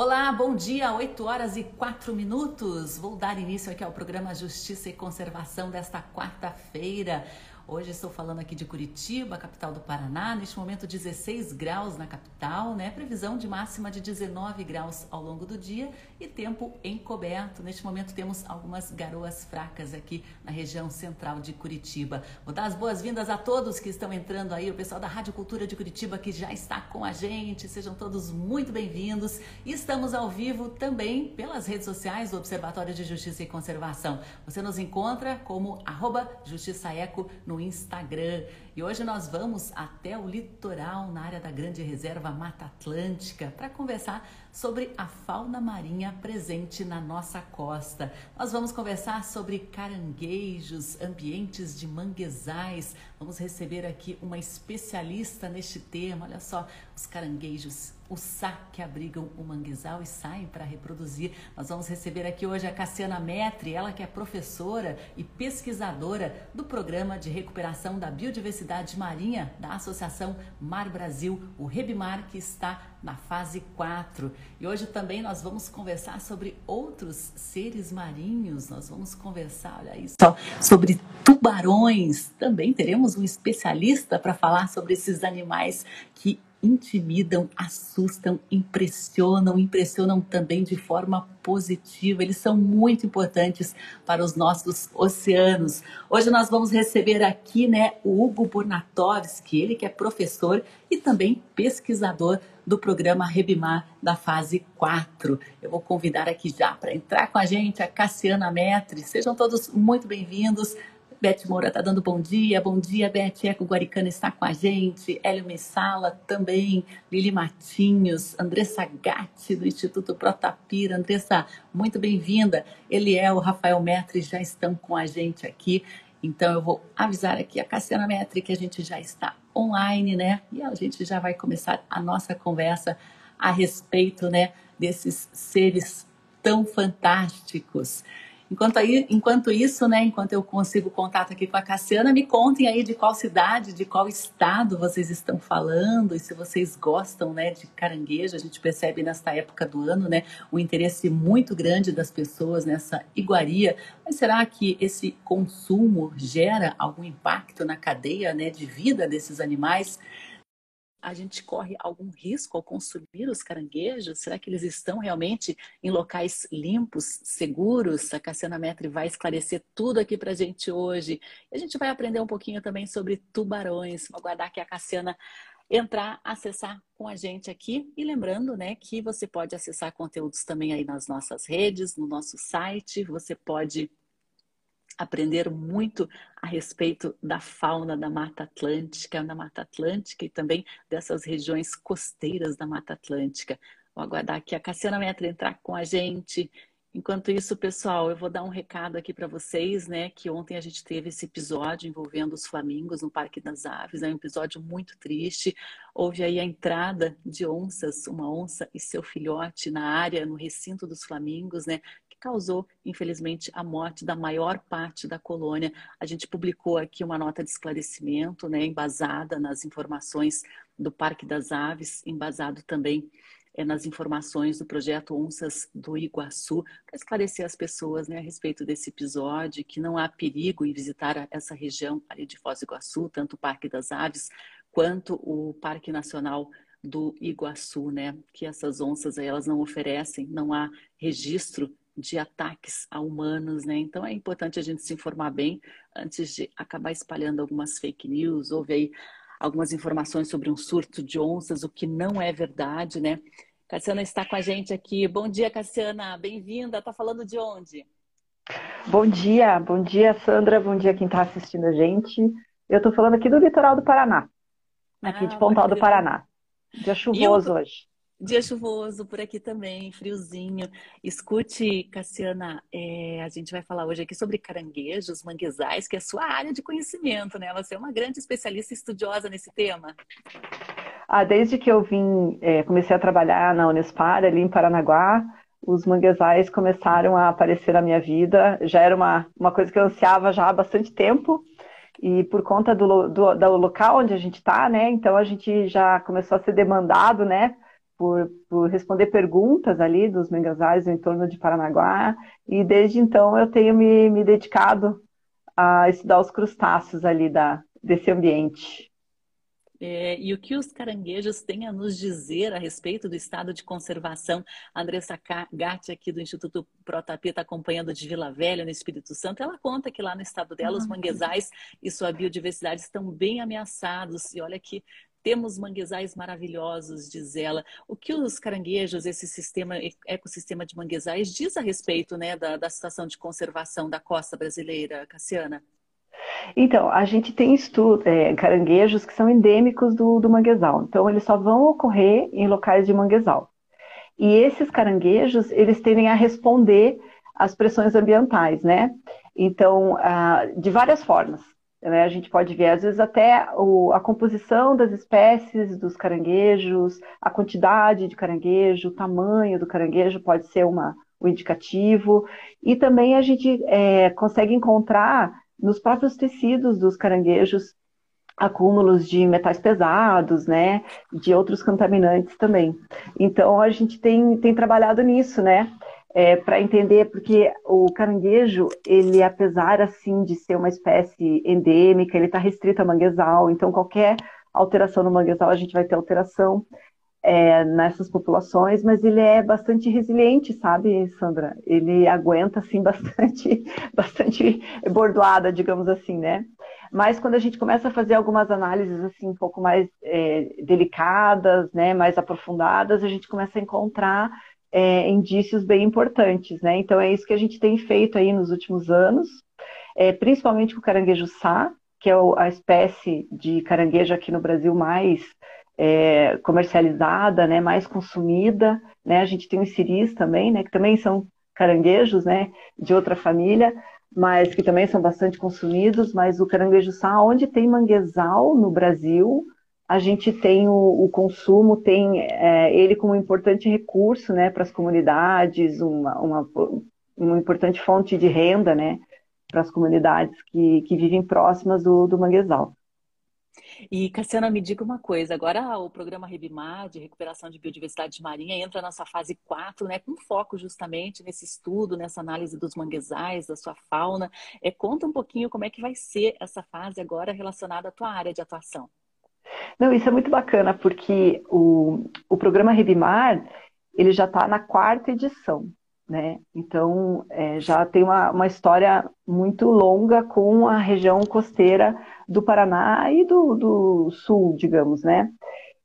Olá, bom dia, 8 horas e 4 minutos. Vou dar início aqui ao programa Justiça e Conservação desta quarta-feira. Hoje estou falando aqui de Curitiba, capital do Paraná. Neste momento, 16 graus na capital, né? Previsão de máxima de 19 graus ao longo do dia e tempo encoberto. Neste momento, temos algumas garoas fracas aqui na região central de Curitiba. Vou dar as boas-vindas a todos que estão entrando aí, o pessoal da Rádio Cultura de Curitiba que já está com a gente. Sejam todos muito bem-vindos. Estamos ao vivo também pelas redes sociais do Observatório de Justiça e Conservação. Você nos encontra como arroba Justiça Eco no Instagram. E hoje nós vamos até o litoral, na área da Grande Reserva Mata Atlântica, para conversar sobre a fauna marinha presente na nossa costa. Nós vamos conversar sobre caranguejos, ambientes de manguezais. Vamos receber aqui uma especialista neste tema. Olha só, os caranguejos, o sac que abrigam o manguezal e saem para reproduzir. Nós vamos receber aqui hoje a Cassiana Metri, ela que é professora e pesquisadora do Programa de Recuperação da Biodiversidade Marinha da Associação Mar Brasil, o Rebimar, que está na fase 4. E hoje também nós vamos conversar sobre outros seres marinhos. Nós vamos conversar, olha isso, sobre tubarões. Também teremos um especialista para falar sobre esses animais que intimidam, assustam, impressionam, impressionam também de forma positiva. Eles são muito importantes para os nossos oceanos. Hoje nós vamos receber aqui, né, o Hugo Burnatovski, ele que é professor e também pesquisador do programa Rebimar da fase 4. Eu vou convidar aqui já para entrar com a gente a Cassiana Metri. Sejam todos muito bem-vindos. Beth Moura está dando bom dia. Bom dia, Beth. Eco Guaricana está com a gente. Hélio Messala também. Lili Matinhos. Andressa Gatti, do Instituto Protapira. Andressa, muito bem-vinda. Eliel, Rafael Metri já estão com a gente aqui. Então, eu vou avisar aqui a Cassiana Metri que a gente já está online, né? E a gente já vai começar a nossa conversa a respeito, né, desses seres tão fantásticos. Enquanto, aí, enquanto isso, né, enquanto eu consigo contato aqui com a Cassiana, me contem aí de qual cidade, de qual estado vocês estão falando e se vocês gostam né, de caranguejo. A gente percebe nesta época do ano né, um interesse muito grande das pessoas nessa iguaria. Mas será que esse consumo gera algum impacto na cadeia né, de vida desses animais? A gente corre algum risco ao consumir os caranguejos? Será que eles estão realmente em locais limpos, seguros? A Cassiana Metri vai esclarecer tudo aqui para a gente hoje. E a gente vai aprender um pouquinho também sobre tubarões. Vou aguardar que a Cassiana entrar, acessar com a gente aqui. E lembrando, né, que você pode acessar conteúdos também aí nas nossas redes, no nosso site. Você pode aprender muito a respeito da fauna da Mata Atlântica, da Mata Atlântica e também dessas regiões costeiras da Mata Atlântica. Vou aguardar aqui a Cassiana Metra entrar com a gente. Enquanto isso, pessoal, eu vou dar um recado aqui para vocês, né? Que ontem a gente teve esse episódio envolvendo os flamingos no Parque das Aves, é um episódio muito triste. Houve aí a entrada de onças, uma onça e seu filhote na área, no recinto dos flamingos, né? Causou, infelizmente, a morte da maior parte da colônia. A gente publicou aqui uma nota de esclarecimento, né, embasada nas informações do Parque das Aves, embasado também é, nas informações do projeto Onças do Iguaçu, para esclarecer as pessoas né, a respeito desse episódio, que não há perigo em visitar essa região ali de Foz do Iguaçu, tanto o Parque das Aves quanto o Parque Nacional do Iguaçu, né? Que essas onças aí, elas não oferecem, não há registro de ataques a humanos, né? Então é importante a gente se informar bem antes de acabar espalhando algumas fake news. Houve aí algumas informações sobre um surto de onças, o que não é verdade, né? Cassiana está com a gente aqui. Bom dia, Cassiana. Bem-vinda. Tá falando de onde? Bom dia, bom dia, Sandra. Bom dia quem está assistindo a gente. Eu estou falando aqui do litoral do Paraná, aqui ah, de Pontal do Paraná. Dia chuvoso hoje. Dia chuvoso por aqui também, friozinho. Escute, Cassiana, é, a gente vai falar hoje aqui sobre caranguejos, manguezais, que é a sua área de conhecimento, né? Você é uma grande especialista estudiosa nesse tema. Ah, desde que eu vim, é, comecei a trabalhar na Unespar, ali em Paranaguá, os manguezais começaram a aparecer na minha vida. Já era uma, uma coisa que eu ansiava já há bastante tempo. E por conta do, do, do local onde a gente está, né? Então a gente já começou a ser demandado, né? Por, por responder perguntas ali dos manguezais em torno de Paranaguá, e desde então eu tenho me, me dedicado a estudar os crustáceos ali da, desse ambiente. É, e o que os caranguejos têm a nos dizer a respeito do estado de conservação? A Andressa Gatti, aqui do Instituto Protapia, está acompanhando de Vila Velha, no Espírito Santo. Ela conta que lá no estado dela, uhum. os manguezais e sua biodiversidade estão bem ameaçados. E olha que temos manguezais maravilhosos, diz ela. O que os caranguejos, esse sistema, ecossistema de manguezais, diz a respeito né, da, da situação de conservação da costa brasileira, Cassiana? Então, a gente tem estudo, é, caranguejos que são endêmicos do, do manguezal. Então, eles só vão ocorrer em locais de manguezal. E esses caranguejos, eles tendem a responder às pressões ambientais, né? Então, ah, de várias formas. Né? A gente pode ver, às vezes, até o, a composição das espécies dos caranguejos, a quantidade de caranguejo, o tamanho do caranguejo pode ser uma, um indicativo. E também a gente é, consegue encontrar nos próprios tecidos dos caranguejos acúmulos de metais pesados, né, de outros contaminantes também. Então a gente tem, tem trabalhado nisso, né, é, para entender porque o caranguejo ele apesar assim de ser uma espécie endêmica, ele está restrito a manguezal, então qualquer alteração no manguezal a gente vai ter alteração é, nessas populações, mas ele é bastante resiliente, sabe, Sandra? Ele aguenta, assim, bastante, bastante bordoada, digamos assim, né? Mas quando a gente começa a fazer algumas análises, assim, um pouco mais é, delicadas, né, mais aprofundadas, a gente começa a encontrar é, indícios bem importantes, né? Então é isso que a gente tem feito aí nos últimos anos, é, principalmente com o caranguejo sá, que é a espécie de caranguejo aqui no Brasil mais é, comercializada, né, mais consumida, né, a gente tem os siris também, né, que também são caranguejos, né, de outra família, mas que também são bastante consumidos, mas o caranguejo sá, onde tem manguezal no Brasil, a gente tem o, o consumo, tem é, ele como um importante recurso, né, para as comunidades, uma, uma, uma importante fonte de renda, né, para as comunidades que, que vivem próximas do, do manguezal. E, Cassiana, me diga uma coisa: agora o programa Rebimar, de recuperação de biodiversidade marinha, entra na sua fase 4, né, com foco justamente nesse estudo, nessa análise dos manguezais, da sua fauna. É, conta um pouquinho como é que vai ser essa fase agora relacionada à tua área de atuação. Não, isso é muito bacana, porque o, o programa Rebimar ele já está na quarta edição. Né? Então, é, já tem uma, uma história muito longa com a região costeira do Paraná e do, do Sul, digamos, né?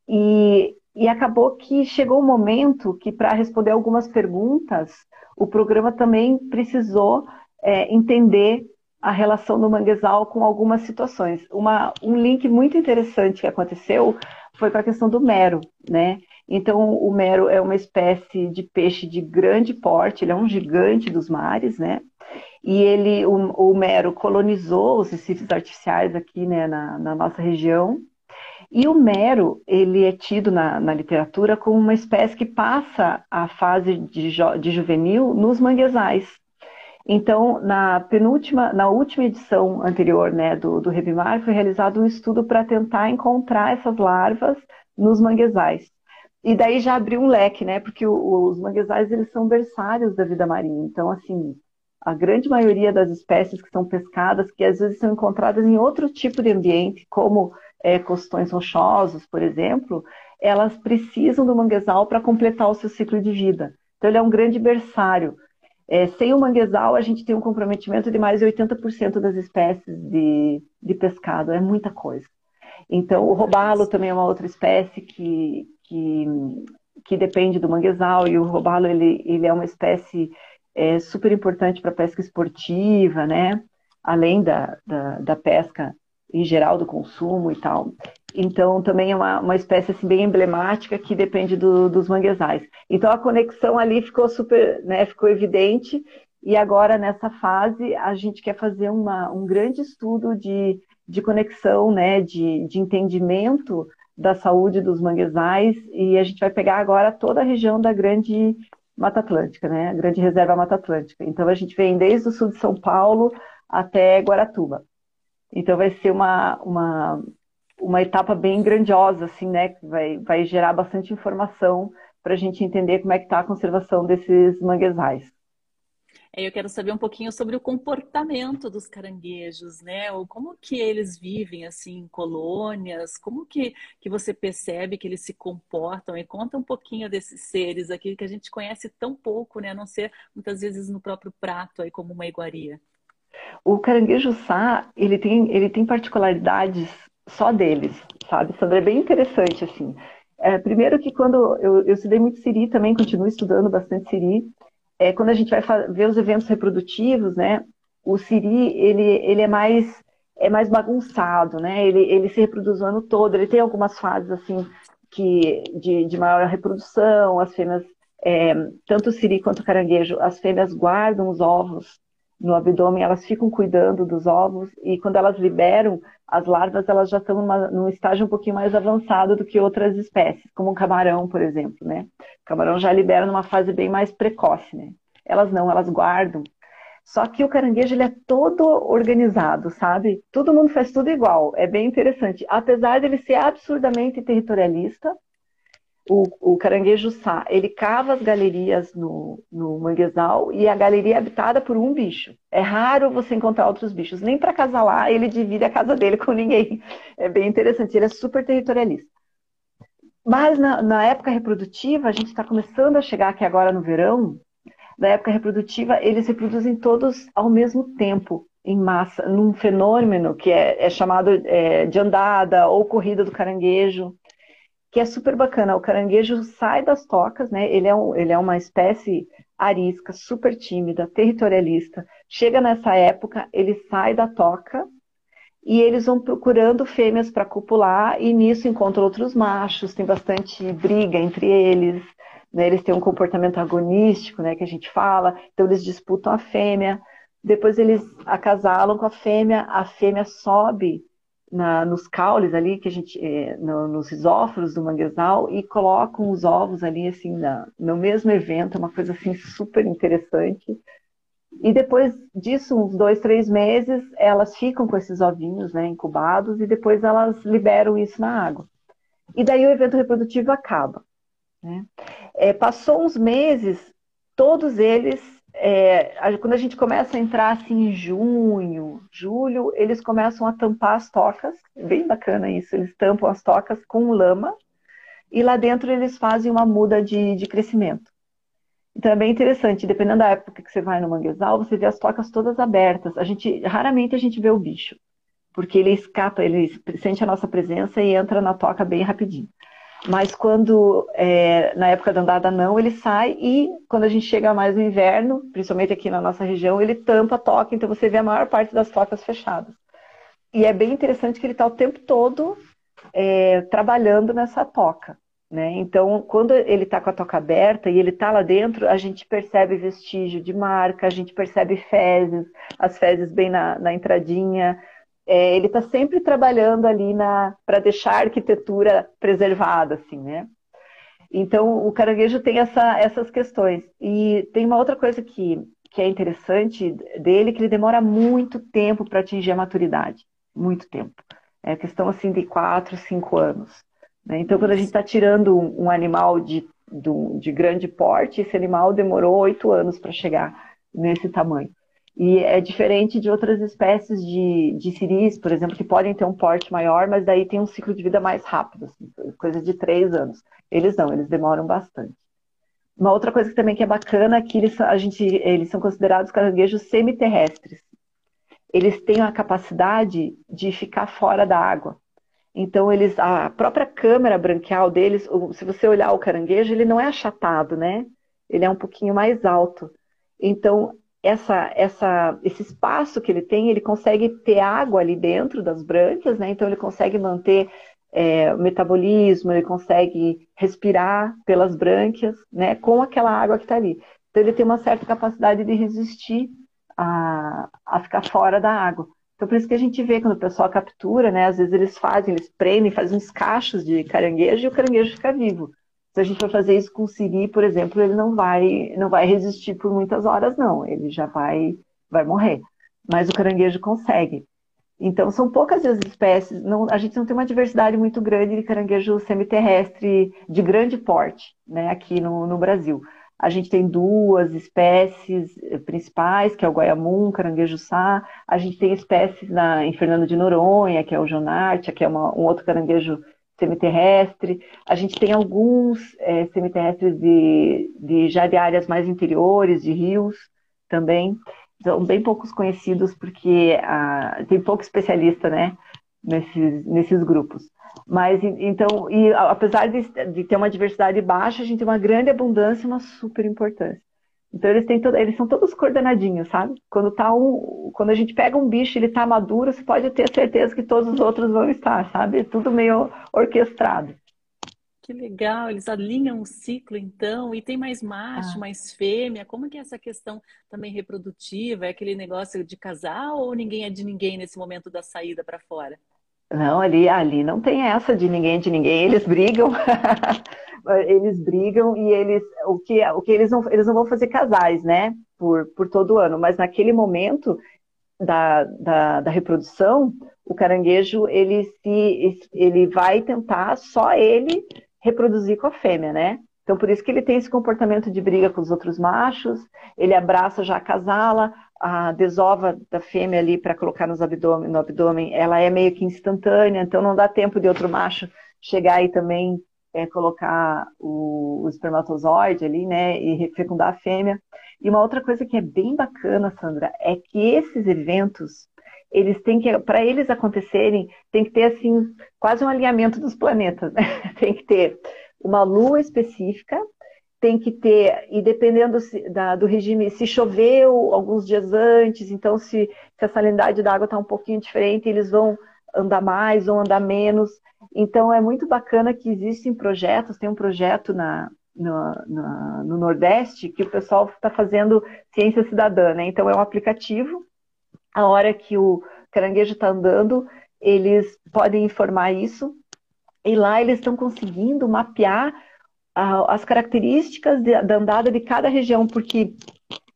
E, e acabou que chegou um momento que, para responder algumas perguntas, o programa também precisou é, entender a relação do manguezal com algumas situações. Uma, um link muito interessante que aconteceu foi com a questão do mero, né? Então, o mero é uma espécie de peixe de grande porte, ele é um gigante dos mares, né? E ele, o, o mero colonizou os recifes artificiais aqui, né, na, na nossa região. E o mero, ele é tido na, na, literatura como uma espécie que passa a fase de, de juvenil nos manguezais. Então, na penúltima, na última edição anterior né, do, do Rebimar, foi realizado um estudo para tentar encontrar essas larvas nos manguezais. E daí já abriu um leque, né? Porque os manguezais eles são berçários da vida marinha. Então, assim, a grande maioria das espécies que são pescadas, que às vezes são encontradas em outro tipo de ambiente, como é, costões rochosos, por exemplo, elas precisam do manguezal para completar o seu ciclo de vida. Então, ele é um grande berçário. É, sem o manguezal, a gente tem um comprometimento de mais de 80% das espécies de, de pescado. É muita coisa. Então, o robalo também é uma outra espécie que, que, que depende do manguezal, e o robalo ele, ele é uma espécie é, super importante para a pesca esportiva, né? além da, da, da, pesca em geral, do consumo e tal. Então, também é uma, uma espécie assim, bem emblemática que depende do, dos manguezais. Então, a conexão ali ficou super, né, ficou evidente, e agora, nessa fase, a gente quer fazer uma, um grande estudo de, de conexão, né, de, de entendimento da saúde dos manguezais e a gente vai pegar agora toda a região da Grande Mata Atlântica, né? A Grande Reserva Mata Atlântica. Então a gente vem desde o sul de São Paulo até Guaratuba. Então vai ser uma, uma, uma etapa bem grandiosa, assim, né? Que vai, vai gerar bastante informação para a gente entender como é que está a conservação desses manguezais. Eu quero saber um pouquinho sobre o comportamento dos caranguejos, né? Ou como que eles vivem assim em colônias, como que, que você percebe que eles se comportam? E conta um pouquinho desses seres aqui que a gente conhece tão pouco, né? A não ser muitas vezes no próprio prato aí como uma iguaria. O caranguejo sá, ele tem, ele tem particularidades só deles, sabe, Sandra? É bem interessante, assim. É, primeiro que quando eu, eu estudei muito siri também, continuo estudando bastante siri, é, quando a gente vai ver os eventos reprodutivos, né, o siri, ele, ele é mais é mais bagunçado, né? Ele, ele se reproduz o ano todo, ele tem algumas fases assim que de, de maior reprodução, as fêmeas, é, tanto o siri quanto o caranguejo, as fêmeas guardam os ovos no abdômen, elas ficam cuidando dos ovos e quando elas liberam as larvas, elas já estão numa, num estágio um pouquinho mais avançado do que outras espécies, como o camarão, por exemplo, né? O camarão já libera numa fase bem mais precoce, né? Elas não, elas guardam. Só que o caranguejo ele é todo organizado, sabe? Todo mundo faz tudo igual. É bem interessante. Apesar dele ser absurdamente territorialista, o, o caranguejo sá, ele cava as galerias no, no manguezal e a galeria é habitada por um bicho. É raro você encontrar outros bichos. Nem para casalar ele divide a casa dele com ninguém. É bem interessante. Ele é super territorialista. Mas na, na época reprodutiva, a gente está começando a chegar aqui agora no verão, na época reprodutiva, eles reproduzem todos ao mesmo tempo, em massa, num fenômeno que é, é chamado é, de andada ou corrida do caranguejo, que é super bacana. O caranguejo sai das tocas, né? Ele é, um, ele é uma espécie arisca, super tímida, territorialista. Chega nessa época, ele sai da toca e eles vão procurando fêmeas para copular e nisso encontram outros machos, tem bastante briga entre eles, né? eles têm um comportamento agonístico, né, que a gente fala, então eles disputam a fêmea, depois eles acasalam com a fêmea, a fêmea sobe na, nos caules ali, que a gente, é, no, nos isóforos do manguezal, e colocam os ovos ali, assim, na, no mesmo evento, é uma coisa, assim, super interessante, e depois disso, uns dois, três meses, elas ficam com esses ovinhos né, incubados e depois elas liberam isso na água. E daí o evento reprodutivo acaba. Né? É, passou uns meses, todos eles, é, quando a gente começa a entrar assim, em junho, julho, eles começam a tampar as tocas, bem bacana isso, eles tampam as tocas com lama e lá dentro eles fazem uma muda de, de crescimento. Então é bem interessante, dependendo da época que você vai no manguezal, você vê as tocas todas abertas. A gente raramente a gente vê o bicho, porque ele escapa, ele sente a nossa presença e entra na toca bem rapidinho. Mas quando é, na época da andada não, ele sai e quando a gente chega mais no inverno, principalmente aqui na nossa região, ele tampa a toca, então você vê a maior parte das tocas fechadas. E é bem interessante que ele está o tempo todo é, trabalhando nessa toca. Né? Então, quando ele está com a toca aberta e ele está lá dentro, a gente percebe vestígio de marca, a gente percebe fezes, as fezes bem na, na entradinha. É, ele está sempre trabalhando ali para deixar a arquitetura preservada, assim, né? Então, o caranguejo tem essa, essas questões. E tem uma outra coisa que, que é interessante dele, que ele demora muito tempo para atingir a maturidade. Muito tempo. É questão, assim, de quatro, cinco anos. Né? Então, quando a gente está tirando um, animal de, de, de, grande porte, esse animal demorou oito anos para chegar nesse tamanho. E é diferente de outras espécies de, de ciris, por exemplo, que podem ter um porte maior, mas daí tem um ciclo de vida mais rápido, assim, coisa de três anos. Eles não, eles demoram bastante. Uma outra coisa que também que é bacana é que eles, a gente, eles são considerados caranguejos semiterrestres. Eles têm a capacidade de ficar fora da água. Então, eles, a própria câmera branquial deles, se você olhar o caranguejo, ele não é achatado, né? Ele é um pouquinho mais alto. Então, essa, essa, esse espaço que ele tem, ele consegue ter água ali dentro das brânquias, né? Então, ele consegue manter é, o metabolismo, ele consegue respirar pelas brânquias, né? Com aquela água que está ali. Então, ele tem uma certa capacidade de resistir a, a ficar fora da água. Então, por isso que a gente vê quando o pessoal captura, né? Às vezes eles fazem, eles prendem, fazem uns cachos de caranguejo e o caranguejo fica vivo. Se a gente for fazer isso com o siri, por exemplo, ele não vai, não vai resistir por muitas horas, não. Ele já vai, vai morrer. Mas o caranguejo consegue. Então, são poucas as espécies, não, a gente não tem uma diversidade muito grande de caranguejo semiterrestre de grande porte, né, aqui no, no Brasil. A gente tem duas espécies principais, que é o guaiamum, caranguejo-sá. A gente tem espécies na, em Fernando de Noronha, que é o jonartia, que é uma, um outro caranguejo semiterrestre. A gente tem alguns é, semiterrestres de, de, já de áreas mais interiores, de rios também. São bem poucos conhecidos porque ah, tem pouco especialista né, nesses, nesses grupos. Mas então, e apesar de, de, ter uma diversidade baixa, a gente tem uma grande abundância e uma super importância. Então eles têm todo, eles são todos coordenadinhos, sabe? Quando tá um, quando a gente pega um bicho, ele tá maduro, você pode ter certeza que todos os outros vão estar, sabe? Tudo meio orquestrado. Que legal, eles alinham o ciclo então, e tem mais macho, ah. mais fêmea. Como que é essa questão também reprodutiva? É aquele negócio de casal ou ninguém é de ninguém nesse momento da saída para fora? Não, ali, ali não tem essa de ninguém de ninguém. Eles brigam, eles brigam e eles o que, o que eles não eles não vão fazer casais, né? Por, por todo ano, mas naquele momento da, da, da reprodução, o caranguejo ele se ele vai tentar só ele reproduzir com a fêmea, né? Então, por isso que ele tem esse comportamento de briga com os outros machos, ele abraça já a casala, a desova da fêmea ali para colocar nos abdômen, no abdômen, ela é meio que instantânea, então não dá tempo de outro macho chegar e também é, colocar o, o, espermatozoide ali, né, e fecundar a fêmea. E uma outra coisa que é bem bacana, Sandra, é que esses eventos, eles têm que, para eles acontecerem, tem que ter assim quase um alinhamento dos planetas, né? tem que ter uma lua específica, tem que ter, e dependendo da, do regime, se choveu alguns dias antes, então se, se a salinidade da água está um pouquinho diferente, eles vão andar mais ou andar menos. Então é muito bacana que existem projetos, tem um projeto na, no, no, no Nordeste que o pessoal está fazendo ciência cidadã, né? Então é um aplicativo, a hora que o caranguejo está andando, eles podem informar isso, e lá eles estão conseguindo mapear as características da andada de cada região, porque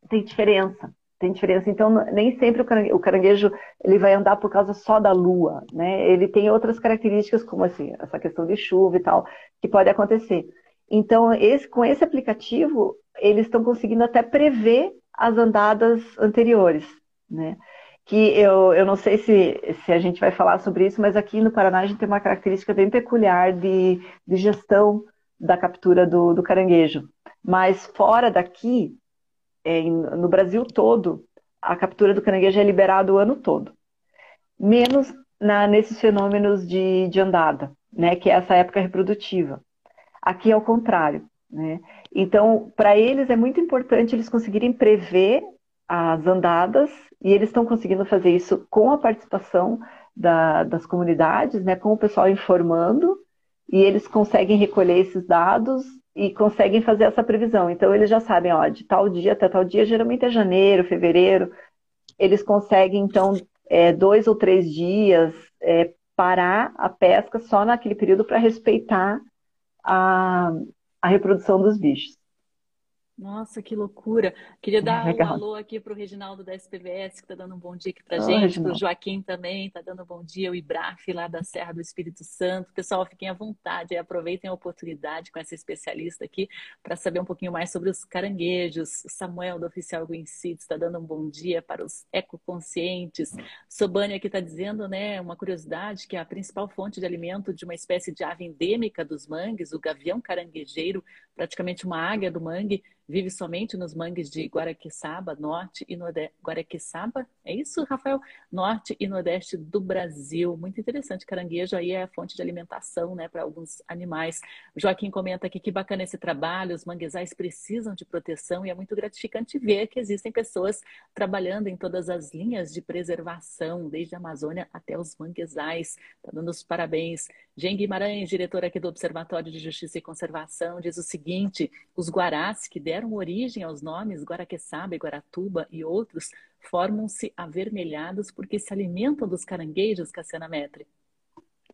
tem diferença. Tem diferença. Então, nem sempre o caranguejo ele vai andar por causa só da lua, né? Ele tem outras características, como assim, essa questão de chuva e tal, que pode acontecer. Então, esse, com esse aplicativo, eles estão conseguindo até prever as andadas anteriores, né? Que eu, eu não sei se, se a gente vai falar sobre isso, mas aqui no Paraná a gente tem uma característica bem peculiar de, de gestão da captura do, do caranguejo. Mas fora daqui, é, no Brasil todo, a captura do caranguejo é liberada o ano todo. Menos na, nesses fenômenos de, de andada, né, que é essa época reprodutiva. Aqui é o contrário. Né? Então, para eles é muito importante eles conseguirem prever as andadas, e eles estão conseguindo fazer isso com a participação da, das comunidades, né, com o pessoal informando e eles conseguem recolher esses dados e conseguem fazer essa previsão. Então, eles já sabem, ó, de tal dia até tal dia, geralmente é janeiro, fevereiro, eles conseguem, então, é, dois ou três dias é, parar a pesca só naquele período para respeitar a, a reprodução dos bichos. Nossa, que loucura. Queria dar um alô aqui para o Reginaldo da SPVS, que está dando um bom dia aqui para a gente, para o Joaquim também, está dando um bom dia, o Ibraf lá da Serra do Espírito Santo. Pessoal, fiquem à vontade, aproveitem a oportunidade com essa especialista aqui para saber um pouquinho mais sobre os caranguejos. O Samuel, do Oficial Green Seeds, está dando um bom dia para os ecoconscientes. Sobânia aqui está dizendo, né, uma curiosidade, que a principal fonte de alimento de uma espécie de ave endêmica dos mangues, o gavião caranguejeiro, praticamente uma águia do mangue, vive somente nos mangues de Guaraqueçaba, norte e nordeste. Guaraqueçaba, é isso, Rafael? Norte e nordeste do Brasil. Muito interessante. Caranguejo aí é a fonte de alimentação, né, para alguns animais. Joaquim comenta aqui que bacana esse trabalho. Os manguezais precisam de proteção e é muito gratificante ver que existem pessoas trabalhando em todas as linhas de preservação, desde a Amazônia até os manguezais. Tá dando os parabéns. Jean Guimarães, diretor aqui do Observatório de Justiça e Conservação, diz o seguinte: os guarás que deram deram origem aos nomes Guaraqueçaba, Guaratuba e outros, formam-se avermelhados porque se alimentam dos caranguejos, Cassiana Metre.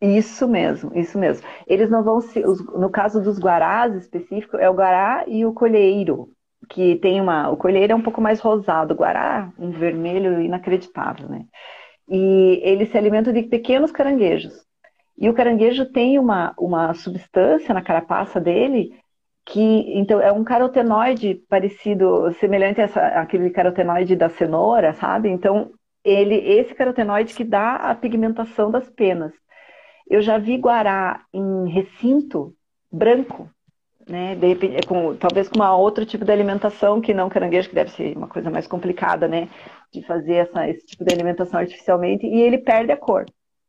Isso mesmo, isso mesmo. Eles não vão se. No caso dos guarás específico, é o guará e o colheiro, que tem uma. O colheiro é um pouco mais rosado, o guará, um vermelho inacreditável, né? E ele se alimenta de pequenos caranguejos. E o caranguejo tem uma, uma substância na carapaça dele que então é um carotenoide parecido, semelhante a essa, aquele carotenoide da cenoura, sabe? Então ele esse carotenoide que dá a pigmentação das penas. Eu já vi guará em recinto branco, né? De repente, com, talvez com uma outro tipo de alimentação que não caranguejo, que deve ser uma coisa mais complicada, né? De fazer essa, esse tipo de alimentação artificialmente, e ele perde a cor.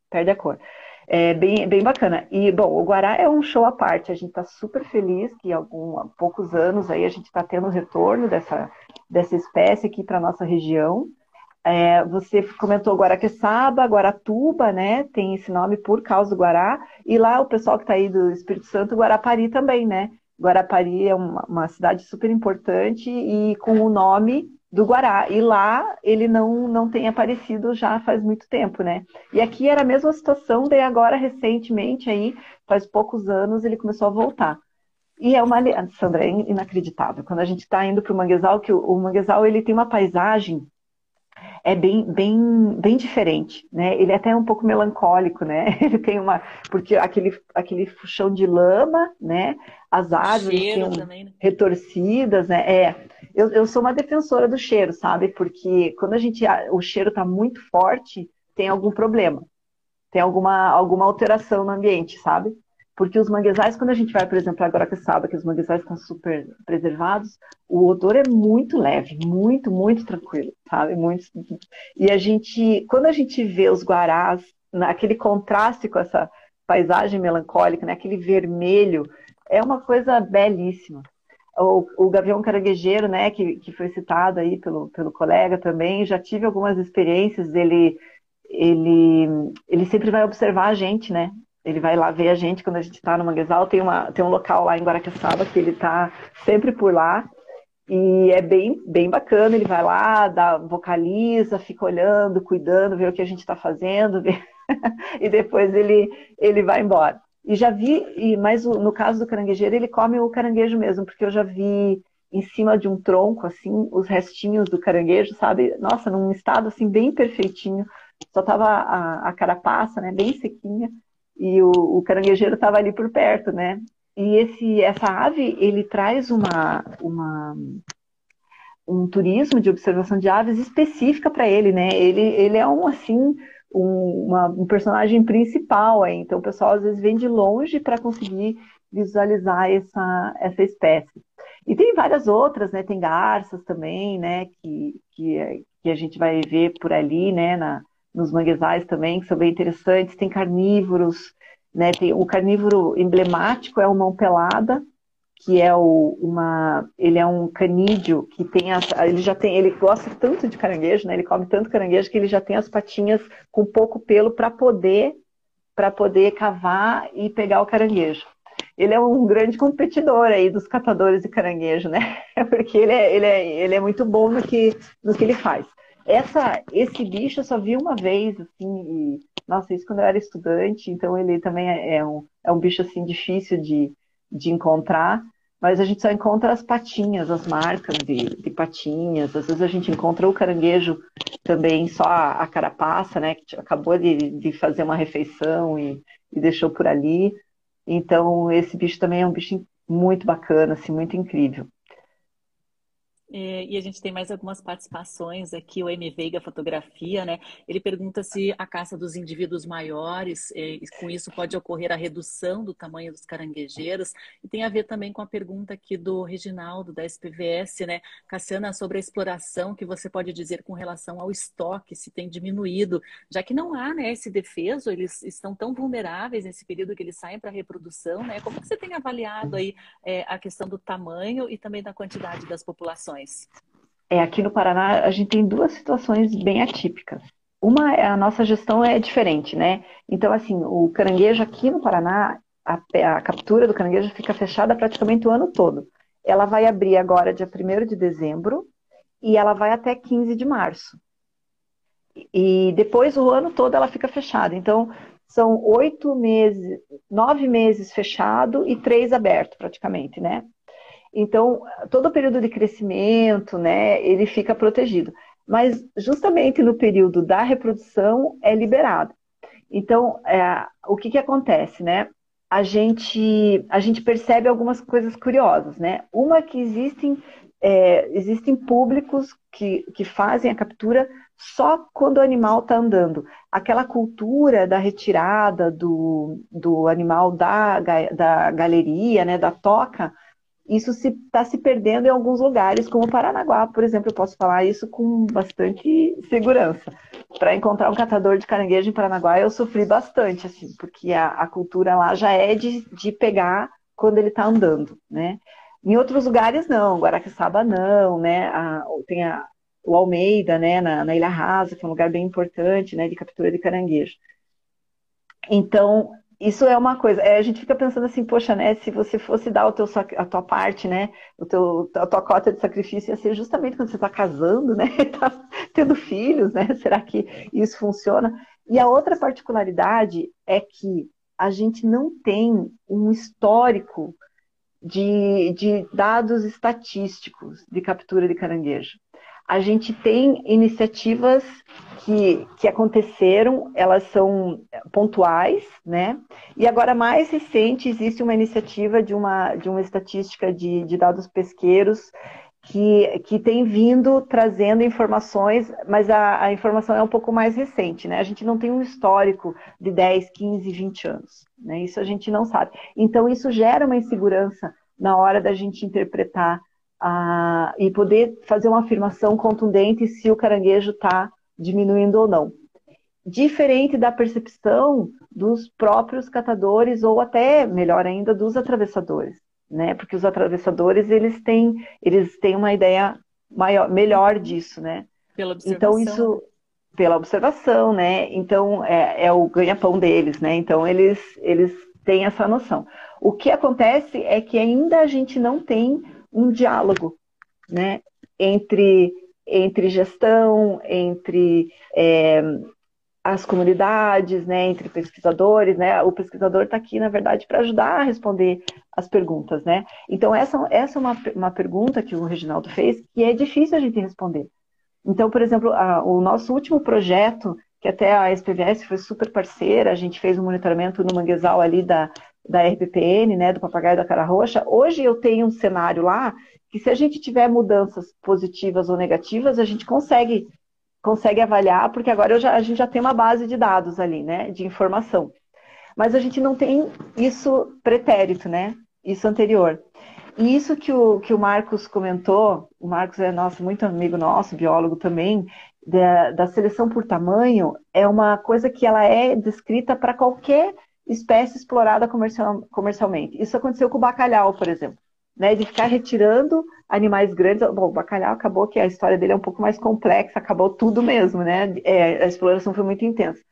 Perde a cor. É bem, bem bacana. E, bom, o Guará é um show à parte. A gente está super feliz que algum, há poucos anos aí a gente está tendo o retorno dessa, dessa espécie aqui para nossa região. É, você comentou Guaraqueçaba, Guaratuba, né? Tem esse nome por causa do Guará. E lá o pessoal que está aí do Espírito Santo, Guarapari também, né? Guarapari é uma, uma cidade super importante e com o nome do Guará. E lá ele não, não tem aparecido já faz muito tempo, né? E aqui era a mesma situação, daí agora, recentemente, aí, faz poucos anos, ele começou a voltar. E é uma. Sandra, é inacreditável. Quando a gente está indo para o manguezal, que o, o manguezal ele tem uma paisagem é bem, bem, bem diferente, né? Ele é até um pouco melancólico, né? Ele tem uma, porque aquele, aquele chão de lama, né? As árvores também, né? retorcidas, né? É, eu, eu sou uma defensora do cheiro, sabe? Porque quando a gente o cheiro está muito forte, tem algum problema, tem alguma, alguma alteração no ambiente, sabe? Porque os manguezais, quando a gente vai, por exemplo, agora que sabe que os manguezais estão super preservados, o odor é muito leve, muito, muito tranquilo, sabe? Muito... E a gente, quando a gente vê os guarás, naquele contraste com essa paisagem melancólica, né? aquele vermelho, é uma coisa belíssima o, o Gavião Caranguejeiro, né, que, que foi citado aí pelo, pelo colega também, já tive algumas experiências, ele, ele, ele sempre vai observar a gente, né, ele vai lá ver a gente quando a gente está no Manguezal, tem, uma, tem um local lá em Guaraqueçaba que ele está sempre por lá, e é bem, bem bacana, ele vai lá, dá, vocaliza, fica olhando, cuidando, vê o que a gente está fazendo, vê... e depois ele, ele vai embora. E já vi, e, mas no caso do caranguejeiro, ele come o caranguejo mesmo, porque eu já vi em cima de um tronco, assim, os restinhos do caranguejo, sabe? Nossa, num estado, assim, bem perfeitinho. Só tava a, a carapaça, né, bem sequinha, e o, o caranguejeiro estava ali por perto, né? E esse, essa ave, ele traz uma, uma, um turismo de observação de aves específica para ele, né? Ele, ele é um, assim, um, uma, um personagem principal. Então, o pessoal às vezes vem de longe para conseguir visualizar essa, essa espécie. E tem várias outras, né? Tem garças também, né? Que, que, que a gente vai ver por ali, né? Na, nos manguezais também, que são bem interessantes. Tem carnívoros, né? Tem, o carnívoro emblemático é o mão pelada, que é o, uma, ele é um canídeo que tem as, ele já tem, ele gosta tanto de caranguejo, né? Ele come tanto caranguejo que ele já tem as patinhas com pouco pelo para poder para poder cavar e pegar o caranguejo. Ele é um grande competidor aí dos catadores de caranguejo, né? Porque ele é, ele é, ele é muito bom no que, no que ele faz. Essa, esse bicho eu só vi uma vez, assim, e, nossa, isso quando eu era estudante, então ele também é, é um, é um bicho, assim, difícil de, de encontrar, mas a gente só encontra as patinhas, as marcas de, de patinhas. Às vezes a gente encontra o caranguejo também, só a, a carapaça, né? Que acabou de, de fazer uma refeição e, e deixou por ali. Então, esse bicho também é um bicho muito bacana, assim, muito incrível. É, e a gente tem mais algumas participações aqui, o M. Veiga Fotografia, né? Ele pergunta se a caça dos indivíduos maiores, é, com isso pode ocorrer a redução do tamanho dos caranguejeiros, e tem a ver também com a pergunta aqui do Reginaldo, da SPVS, né? Cassiana, sobre a exploração que você pode dizer com relação ao estoque, se tem diminuído, já que não há né, esse defeso, eles estão tão vulneráveis nesse período que eles saem para reprodução, né? Como que você tem avaliado aí é, a questão do tamanho e também da quantidade das populações? Situações? É, aqui no Paraná a gente tem duas situações bem atípicas. Uma a nossa gestão é diferente, né? Então, assim, o caranguejo aqui no Paraná, a, a captura do caranguejo fica fechada praticamente o ano todo. Ela vai abrir agora dia 1 de dezembro e ela vai até 15 de março. E depois o ano todo ela fica fechada. Então, são oito meses, nove meses fechado e três aberto, praticamente, né? Então, todo o período de crescimento, né, ele fica protegido. mas justamente no período da reprodução é liberado. Então, é, o que, que acontece, né? A gente, a gente percebe algumas coisas curiosas, né? Uma que existem, é, existem públicos que, que fazem a captura só quando o animal está andando. Aquela cultura da retirada do, do animal da, da galeria, né, da toca, isso está se, tá se perdendo em alguns lugares, como Paranaguá, por exemplo, eu posso falar isso com bastante segurança. Para encontrar um catador de caranguejo em Paranaguá, eu sofri bastante, assim, porque a, a cultura lá já é de, de pegar quando ele está andando, né? Em outros lugares, não. Guaraqueçaba, não, né? A, tem a, o Almeida, né? Na, na Ilha Rasa, que é um lugar bem importante, né? De captura de caranguejo. Então, isso é uma coisa. É, a gente fica pensando assim, poxa, né? Se você fosse dar o teu, a tua parte, né? O teu, a tua cota de sacrifício ia ser justamente quando você está casando, né? Está tendo filhos, né? Será que isso funciona? E a outra particularidade é que a gente não tem um histórico de, de dados estatísticos de captura de caranguejo a gente tem iniciativas que, que aconteceram, elas são pontuais, né? E agora, mais recente, existe uma iniciativa de uma, de uma estatística de, de dados pesqueiros que, que tem vindo trazendo informações, mas a, a, informação é um pouco mais recente, né? A gente não tem um histórico de 10, 15, 20 anos, né? Isso a gente não sabe. Então, isso gera uma insegurança na hora da gente interpretar ah, e poder fazer uma afirmação contundente se o caranguejo está diminuindo ou não. Diferente da percepção dos próprios catadores ou até, melhor ainda, dos atravessadores, né? Porque os atravessadores, eles têm, eles têm uma ideia maior, melhor disso, né? Pela observação. Então, isso, pela observação, né? Então, é, é o ganha-pão deles, né? Então, eles, eles têm essa noção. O que acontece é que ainda a gente não tem um diálogo né, entre, entre gestão, entre é, as comunidades, né, entre pesquisadores, né? O pesquisador está aqui, na verdade, para ajudar a responder as perguntas, né? Então, essa, essa é uma, uma pergunta que o Reginaldo fez que é difícil a gente responder. Então, por exemplo, a, o nosso último projeto, que até a SPVS foi super parceira, a gente fez um monitoramento no manguezal ali da, da RPPN, né, do papagaio da cara roxa, hoje eu tenho um cenário lá que se a gente tiver mudanças positivas ou negativas, a gente consegue consegue avaliar, porque agora já, a gente já tem uma base de dados ali, né, de informação. Mas a gente não tem isso pretérito, né, isso anterior. E isso que o, que o Marcos comentou, o Marcos é nosso, muito amigo nosso, biólogo também, da, da seleção por tamanho, é uma coisa que ela é descrita para qualquer espécie explorada comercial, comercialmente. Isso aconteceu com o bacalhau, por exemplo. Né, de ficar retirando animais grandes. Bom, o bacalhau acabou que a história dele é um pouco mais complexa, acabou tudo mesmo, né? É, a exploração foi muito intensa.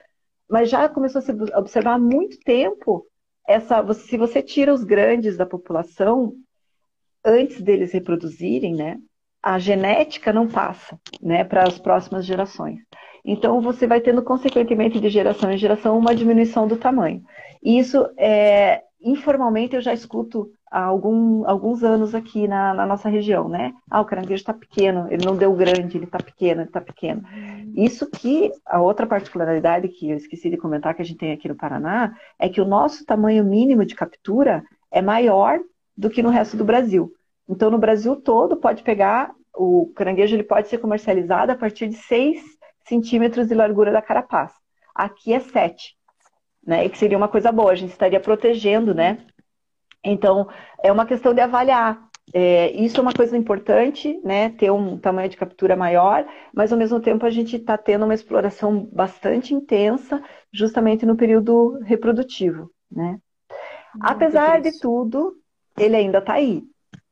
Mas já começou a se observar há muito tempo essa. Se você tira os grandes da população, antes deles reproduzirem, né? A genética não passa, né, para as próximas gerações. Então, você vai tendo, consequentemente, de geração em geração, uma diminuição do tamanho. E isso, é, informalmente, eu já escuto há algum, alguns anos aqui na, na, nossa região, né? Ah, o caranguejo está pequeno, ele não deu grande, ele está pequeno, ele está pequeno. Isso que, a outra particularidade que eu esqueci de comentar que a gente tem aqui no Paraná, é que o nosso tamanho mínimo de captura é maior do que no resto do Brasil. Então, no Brasil todo, pode pegar, o caranguejo ele pode ser comercializado a partir de 6 centímetros de largura da carapaz. Aqui é 7, né? E que seria uma coisa boa, a gente estaria protegendo, né? Então, é uma questão de avaliar. É, isso é uma coisa importante, né? Ter um tamanho de captura maior, mas ao mesmo tempo a gente está tendo uma exploração bastante intensa, justamente no período reprodutivo, né? Muito Apesar de tudo, ele ainda está aí,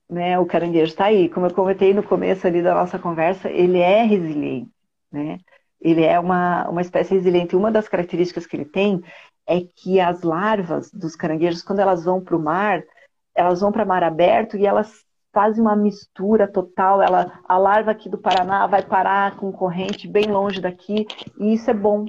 né? O caranguejo está aí. Como eu comentei no começo ali da nossa conversa, ele é resiliente, né? Ele é uma, uma espécie resiliente. Uma das características que ele tem é que as larvas dos caranguejos, quando elas vão para o mar, elas vão para mar aberto e elas fazem uma mistura total. Ela, a larva aqui do Paraná vai parar com corrente bem longe daqui, e isso é bom,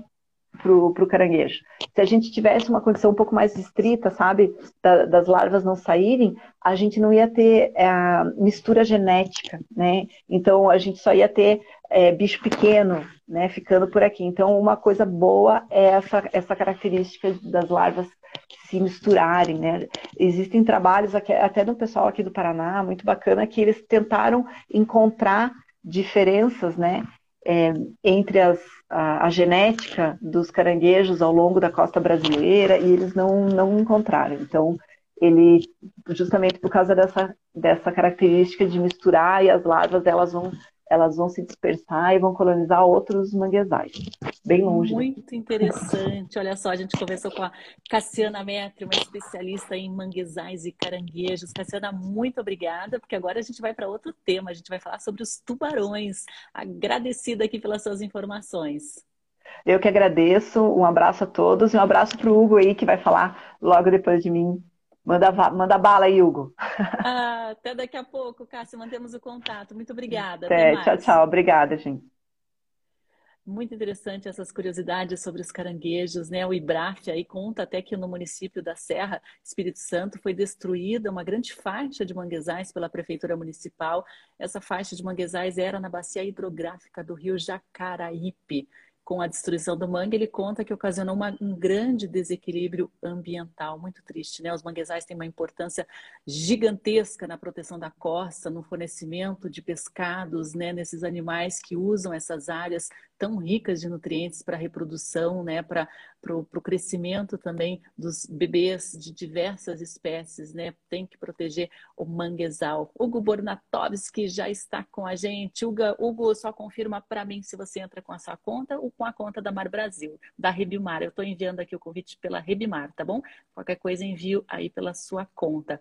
pro, pro caranguejo. Se a gente tivesse uma condição um pouco mais estrita, sabe, da, das larvas não saírem, a gente não ia ter é, mistura genética, né? Então a gente só ia ter é, bicho pequeno, né, ficando por aqui. Então uma coisa boa é essa, essa característica das larvas se misturarem, né? Existem trabalhos aqui, até do pessoal aqui do Paraná, muito bacana, que eles tentaram encontrar diferenças, né, é, entre as, a, a, genética dos caranguejos ao longo da costa brasileira e eles não, não encontraram. Então, ele, justamente por causa dessa, dessa característica de misturar e as larvas elas vão elas vão se dispersar e vão colonizar outros manguezais, bem longe. Muito interessante. Olha só, a gente conversou com a Cassiana Metri, uma especialista em manguezais e caranguejos. Cassiana, muito obrigada, porque agora a gente vai para outro tema. A gente vai falar sobre os tubarões. Agradecida aqui pelas suas informações. Eu que agradeço. Um abraço a todos e um abraço para o Hugo aí, que vai falar logo depois de mim Manda, manda bala Hugo. Ah, até daqui a pouco, Cássio. Mantemos o contato. Muito obrigada. Até, até tchau, tchau. Obrigada, gente. Muito interessante essas curiosidades sobre os caranguejos, né? O IBRAF aí conta até que no município da Serra, Espírito Santo, foi destruída uma grande faixa de manguezais pela prefeitura municipal. Essa faixa de manguezais era na bacia hidrográfica do rio Jacaraípe com a destruição do mangue, ele conta que ocasionou uma, um grande desequilíbrio ambiental, muito triste, né? Os manguezais têm uma importância gigantesca na proteção da costa, no fornecimento de pescados, né? Nesses animais que usam essas áreas tão ricas de nutrientes para reprodução, né? Para o crescimento também dos bebês de diversas espécies, né? Tem que proteger o manguezal. Hugo Bornatovski já está com a gente. Hugo, Hugo só confirma para mim se você entra com a sua conta ou com a conta da Mar Brasil, da Rebimar. Eu estou enviando aqui o convite pela Rebimar, tá bom? Qualquer coisa envio aí pela sua conta.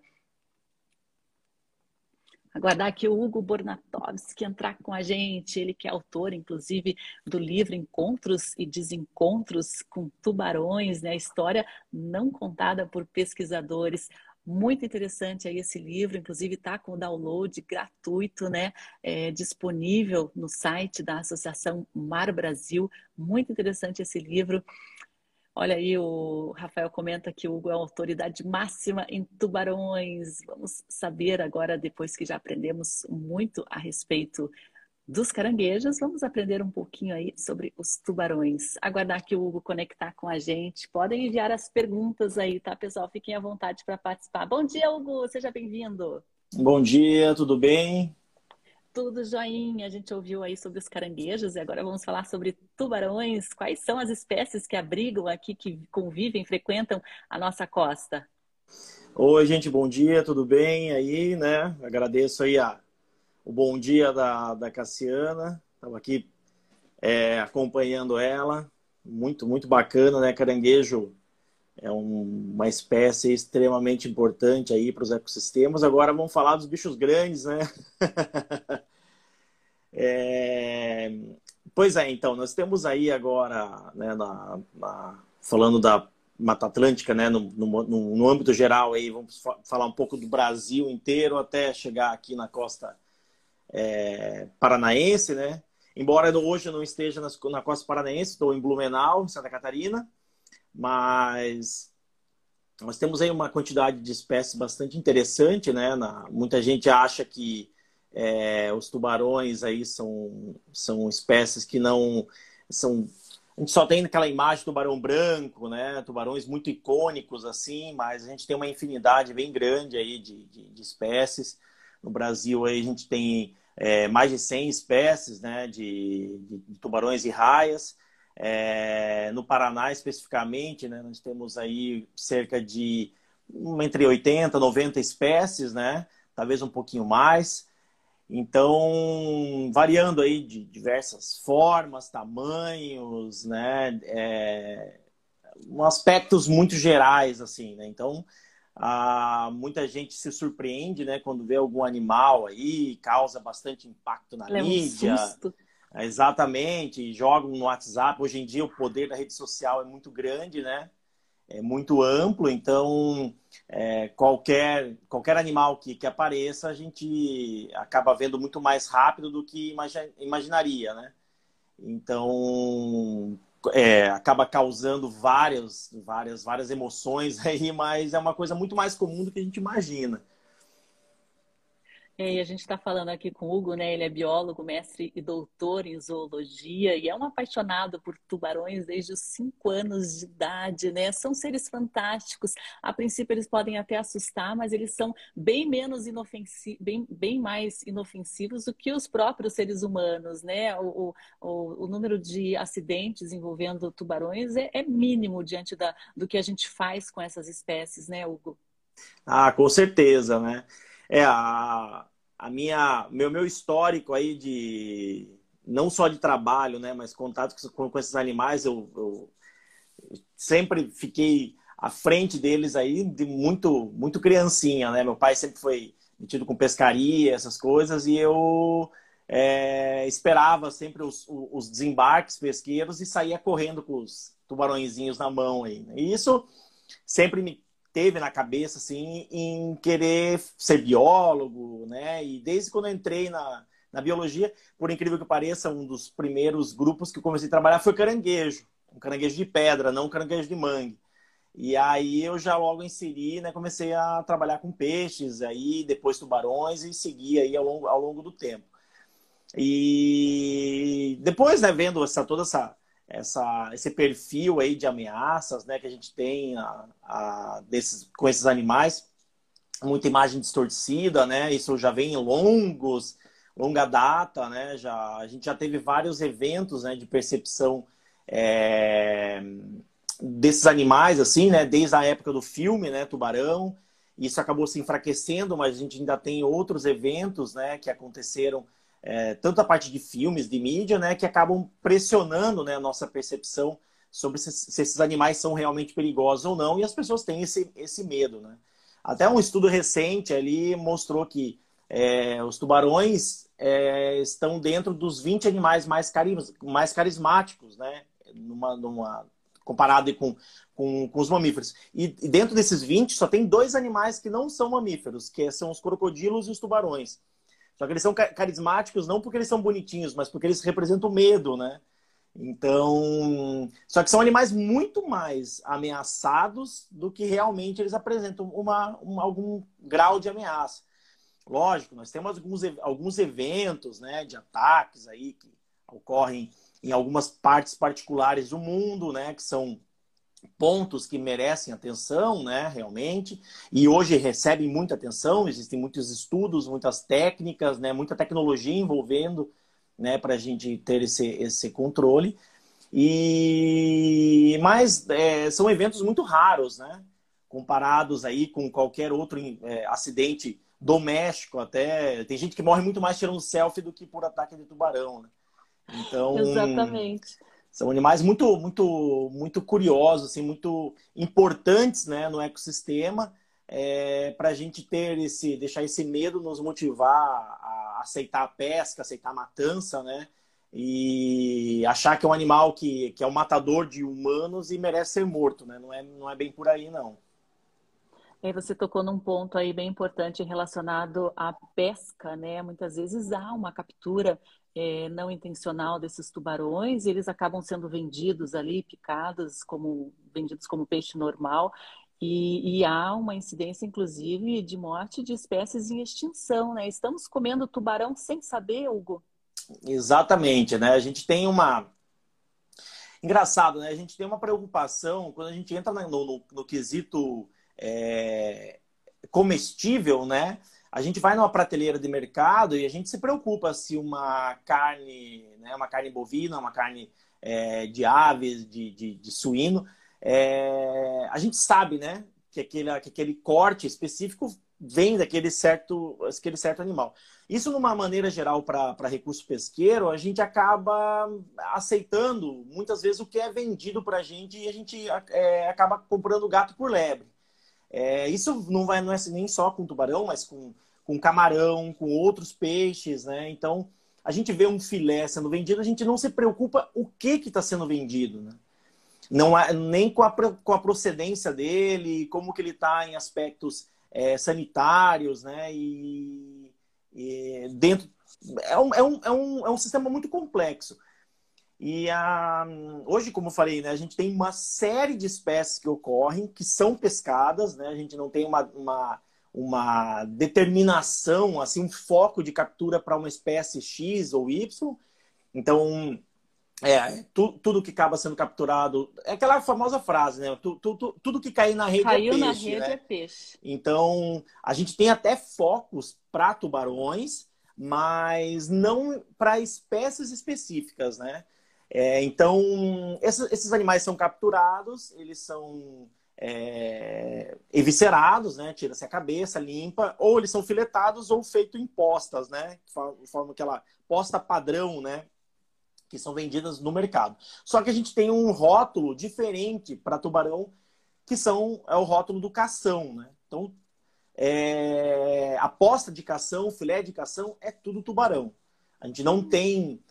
Aguardar aqui o Hugo Bornatovski entrar com a gente, ele que é autor, inclusive, do livro Encontros e Desencontros com Tubarões, né? História não contada por pesquisadores. Muito interessante aí esse livro, inclusive está com download gratuito, né? É, disponível no site da Associação Mar Brasil. Muito interessante esse livro. Olha aí, o Rafael comenta que o Hugo é a autoridade máxima em tubarões. Vamos saber agora, depois que já aprendemos muito a respeito dos caranguejos, vamos aprender um pouquinho aí sobre os tubarões. Aguardar que o Hugo conectar com a gente. Podem enviar as perguntas aí, tá, pessoal? Fiquem à vontade para participar. Bom dia, Hugo. Seja bem-vindo. Bom dia, tudo bem? Tudo joinha. A gente ouviu aí sobre os caranguejos e agora vamos falar sobre tubarões. Quais são as espécies que abrigam aqui, que convivem, frequentam a nossa costa? Oi, gente, bom dia, tudo bem aí, né? Agradeço aí a, o bom dia da, da Cassiana. Estava aqui é, acompanhando ela. Muito, muito bacana, né? Caranguejo é um, uma espécie extremamente importante aí para os ecossistemas. Agora vamos falar dos bichos grandes, né? é... Pois é, então, nós temos aí agora, né, na, na... falando da Mata Atlântica, né, no, no, no, âmbito geral, aí, vamos falar um pouco do Brasil inteiro até chegar aqui na costa é, paranaense, né? Embora hoje eu não esteja na costa paranaense, estou em Blumenau, Santa Catarina, mas nós temos aí uma quantidade de espécies bastante interessante, né? Na, muita gente acha que é, os tubarões aí são, são espécies que não são a gente só tem aquela imagem do tubarão branco, né? Tubarões muito icônicos assim, mas a gente tem uma infinidade bem grande aí de, de, de espécies. No Brasil aí a gente tem é, mais de 100 espécies, né? De, de tubarões e raias. É, no Paraná, especificamente, né, nós temos aí cerca de entre 80 e 90 espécies, né? talvez um pouquinho mais. Então, variando aí de diversas formas, tamanhos, né? É, aspectos muito gerais, assim, né? Então, ah, muita gente se surpreende, né? Quando vê algum animal aí, causa bastante impacto na mídia. Um susto. Exatamente, jogam no WhatsApp. Hoje em dia o poder da rede social é muito grande, né? É muito amplo, então é, qualquer, qualquer animal que, que apareça, a gente acaba vendo muito mais rápido do que imaginaria, né? Então, é, acaba causando várias, várias, várias emoções aí, mas é uma coisa muito mais comum do que a gente imagina. É, e a gente está falando aqui com o Hugo, né? Ele é biólogo, mestre e doutor em zoologia e é um apaixonado por tubarões desde os cinco anos de idade, né? São seres fantásticos. A princípio eles podem até assustar, mas eles são bem menos inofensivos, bem, bem mais inofensivos do que os próprios seres humanos, né? O, o, o número de acidentes envolvendo tubarões é, é mínimo diante da, do que a gente faz com essas espécies, né, Hugo? Ah, com certeza, né? É, a, a minha, meu, meu histórico aí de não só de trabalho, né, mas contato com, com esses animais, eu, eu, sempre fiquei à frente deles aí de muito, muito criancinha, né? Meu pai sempre foi metido com pescaria, essas coisas, e eu é, esperava sempre os, os desembarques pesqueiros e saía correndo com os tubarõezinhos na mão aí. Né? E isso sempre me teve na cabeça assim em querer ser biólogo, né? E desde quando eu entrei na, na biologia, por incrível que pareça, um dos primeiros grupos que eu comecei a trabalhar foi caranguejo, um caranguejo de pedra, não um caranguejo de mangue. E aí eu já logo inseri, né? Comecei a trabalhar com peixes, aí depois tubarões e segui aí ao longo, ao longo do tempo. E depois, né, vendo essa toda essa essa, esse perfil aí de ameaças né, que a gente tem a, a, desses, com esses animais, muita imagem distorcida, né? Isso já vem em longos, longa data, né? Já, a gente já teve vários eventos né, de percepção é, desses animais, assim, né? Desde a época do filme, né? Tubarão. Isso acabou se enfraquecendo, mas a gente ainda tem outros eventos, né? Que aconteceram é, tanto a parte de filmes, de mídia, né, que acabam pressionando né, a nossa percepção sobre se, se, esses animais são realmente perigosos ou não, e as pessoas têm esse, esse medo. Né? Até um estudo recente ali mostrou que é, os tubarões é, estão dentro dos 20 animais mais, caris, mais carismáticos, né? Numa, numa, comparado com, com, com os mamíferos. E, e, dentro desses 20, só tem dois animais que não são mamíferos, que são os crocodilos e os tubarões. Só que eles são carismáticos não porque eles são bonitinhos, mas porque eles representam medo, né? Então, só que são animais muito mais ameaçados do que realmente eles apresentam uma, uma algum grau de ameaça. Lógico, nós temos alguns, alguns eventos né, de ataques aí que ocorrem em algumas partes particulares do mundo, né, que são pontos que merecem atenção, né, realmente, e hoje recebem muita atenção, existem muitos estudos, muitas técnicas, né, muita tecnologia envolvendo, né, para a gente ter esse, esse controle. E mas é, são eventos muito raros, né, comparados aí com qualquer outro é, acidente doméstico, até tem gente que morre muito mais tirando selfie do que por ataque de tubarão, né? Então, exatamente são animais muito, muito, muito curiosos, assim, muito importantes né, no ecossistema é, para a gente ter esse, deixar esse medo nos motivar a aceitar a pesca, aceitar a matança, né? E achar que é um animal que, que é um matador de humanos e merece ser morto, né? Não é, não é bem por aí, não. E você tocou num ponto aí bem importante relacionado à pesca, né? Muitas vezes há uma captura é, não intencional desses tubarões, e eles acabam sendo vendidos ali, picados, como vendidos como peixe normal. E, e, há uma incidência, inclusive, de morte de espécies em extinção, né? Estamos comendo tubarão sem saber, Hugo? Exatamente, né? A gente tem uma. Engraçado, né? A gente tem uma preocupação quando a gente entra no, no, no quesito é, comestível, né? A gente vai numa prateleira de mercado e a gente se preocupa se uma carne, né, uma carne bovina, uma carne é, de aves, de, de, de suíno, é, a gente sabe, né, que aquele, que aquele corte específico vem daquele certo, aquele certo animal. Isso, numa maneira geral, para recurso pesqueiro, a gente acaba aceitando muitas vezes o que é vendido para a gente e a gente é, acaba comprando gato por lebre. É, isso não vai não é nem só com tubarão, mas com, com camarão, com outros peixes, né? Então, a gente vê um filé sendo vendido, a gente não se preocupa o que está sendo vendido, né? Não há, nem com a, com a procedência dele, como que ele está em aspectos é, sanitários, né? E, e dentro é um, é, um, é, um, é um sistema muito complexo. E a, hoje, como eu falei, né, a gente tem uma série de espécies que ocorrem, que são pescadas, né? A gente não tem uma, uma, uma determinação, assim, um foco de captura para uma espécie X ou Y. Então, é, tu, tudo que acaba sendo capturado. É aquela famosa frase, né? Tu, tu, tu, tudo que cair na rede é Caiu é peixe. na rede né? é peixe. Então, a gente tem até focos para tubarões, mas não para espécies específicas, né? É, então, esses, esses, animais são capturados, eles são é, eviscerados, né? Tira-se a cabeça, limpa, ou eles são filetados ou feitos em postas, né? Forma aquela posta padrão, né? Que são vendidas no mercado. Só que a gente tem um rótulo diferente para tubarão, que são é o rótulo do cação, né? Então, é, a posta de cação, filé de cação, é tudo tubarão. A gente não tem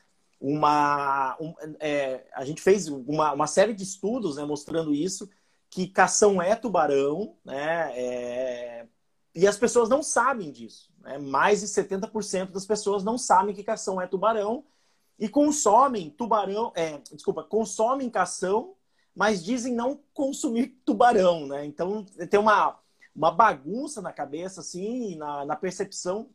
uma. Um, é, a gente fez uma, uma série de estudos né, mostrando isso, que cação é tubarão, né? É, e as pessoas não sabem disso. Né? Mais de 70% das pessoas não sabem que cação é tubarão e consomem tubarão, é, desculpa, consomem cação, mas dizem não consumir tubarão, né? Então tem uma, uma bagunça na cabeça, assim, na, na percepção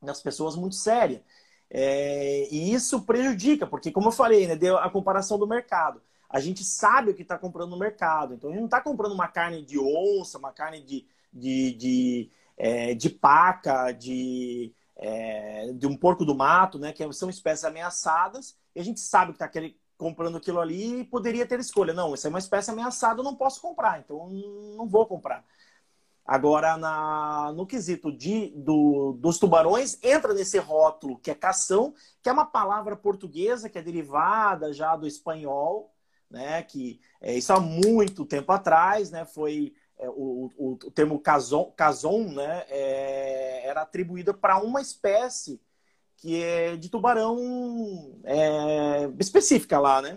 das pessoas muito séria. É, e isso prejudica, porque, como eu falei, né, deu a comparação do mercado. A gente sabe o que está comprando no mercado. Então, a gente não está comprando uma carne de onça, uma carne de, de, de, é, de paca, de, é, de um porco do mato, né, que são espécies ameaçadas. E a gente sabe que está comprando aquilo ali e poderia ter escolha. Não, essa é uma espécie ameaçada, eu não posso comprar, então não vou comprar. Agora, na, no quesito de, do, dos tubarões, entra nesse rótulo que é cação, que é uma palavra portuguesa que é derivada já do espanhol, né? Que é, isso há muito tempo atrás, né? Foi é, o, o, o, termo cason, né? É, era atribuído para uma espécie que é de tubarão é, específica lá, né?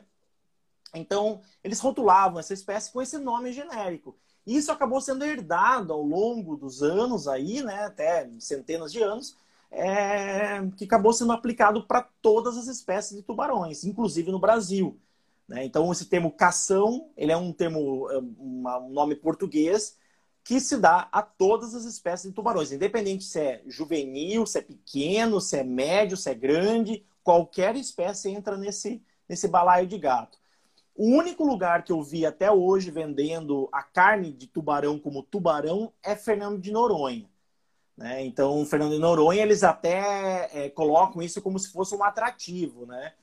Então, eles rotulavam essa espécie com esse nome genérico. Isso acabou sendo herdado ao longo dos anos aí, né, até centenas de anos, é, que acabou sendo aplicado para todas as espécies de tubarões, inclusive no Brasil. Né? Então, esse termo cação, ele é um termo, é, um nome português que se dá a todas as espécies de tubarões, independente se é juvenil, se é pequeno, se é médio, se é grande, qualquer espécie entra nesse, nesse balaio de gato. O único lugar que eu vi até hoje vendendo a carne de tubarão como tubarão é Fernando de Noronha. Né? Então, Fernando de Noronha, eles até é, colocam isso como se fosse um atrativo. Né?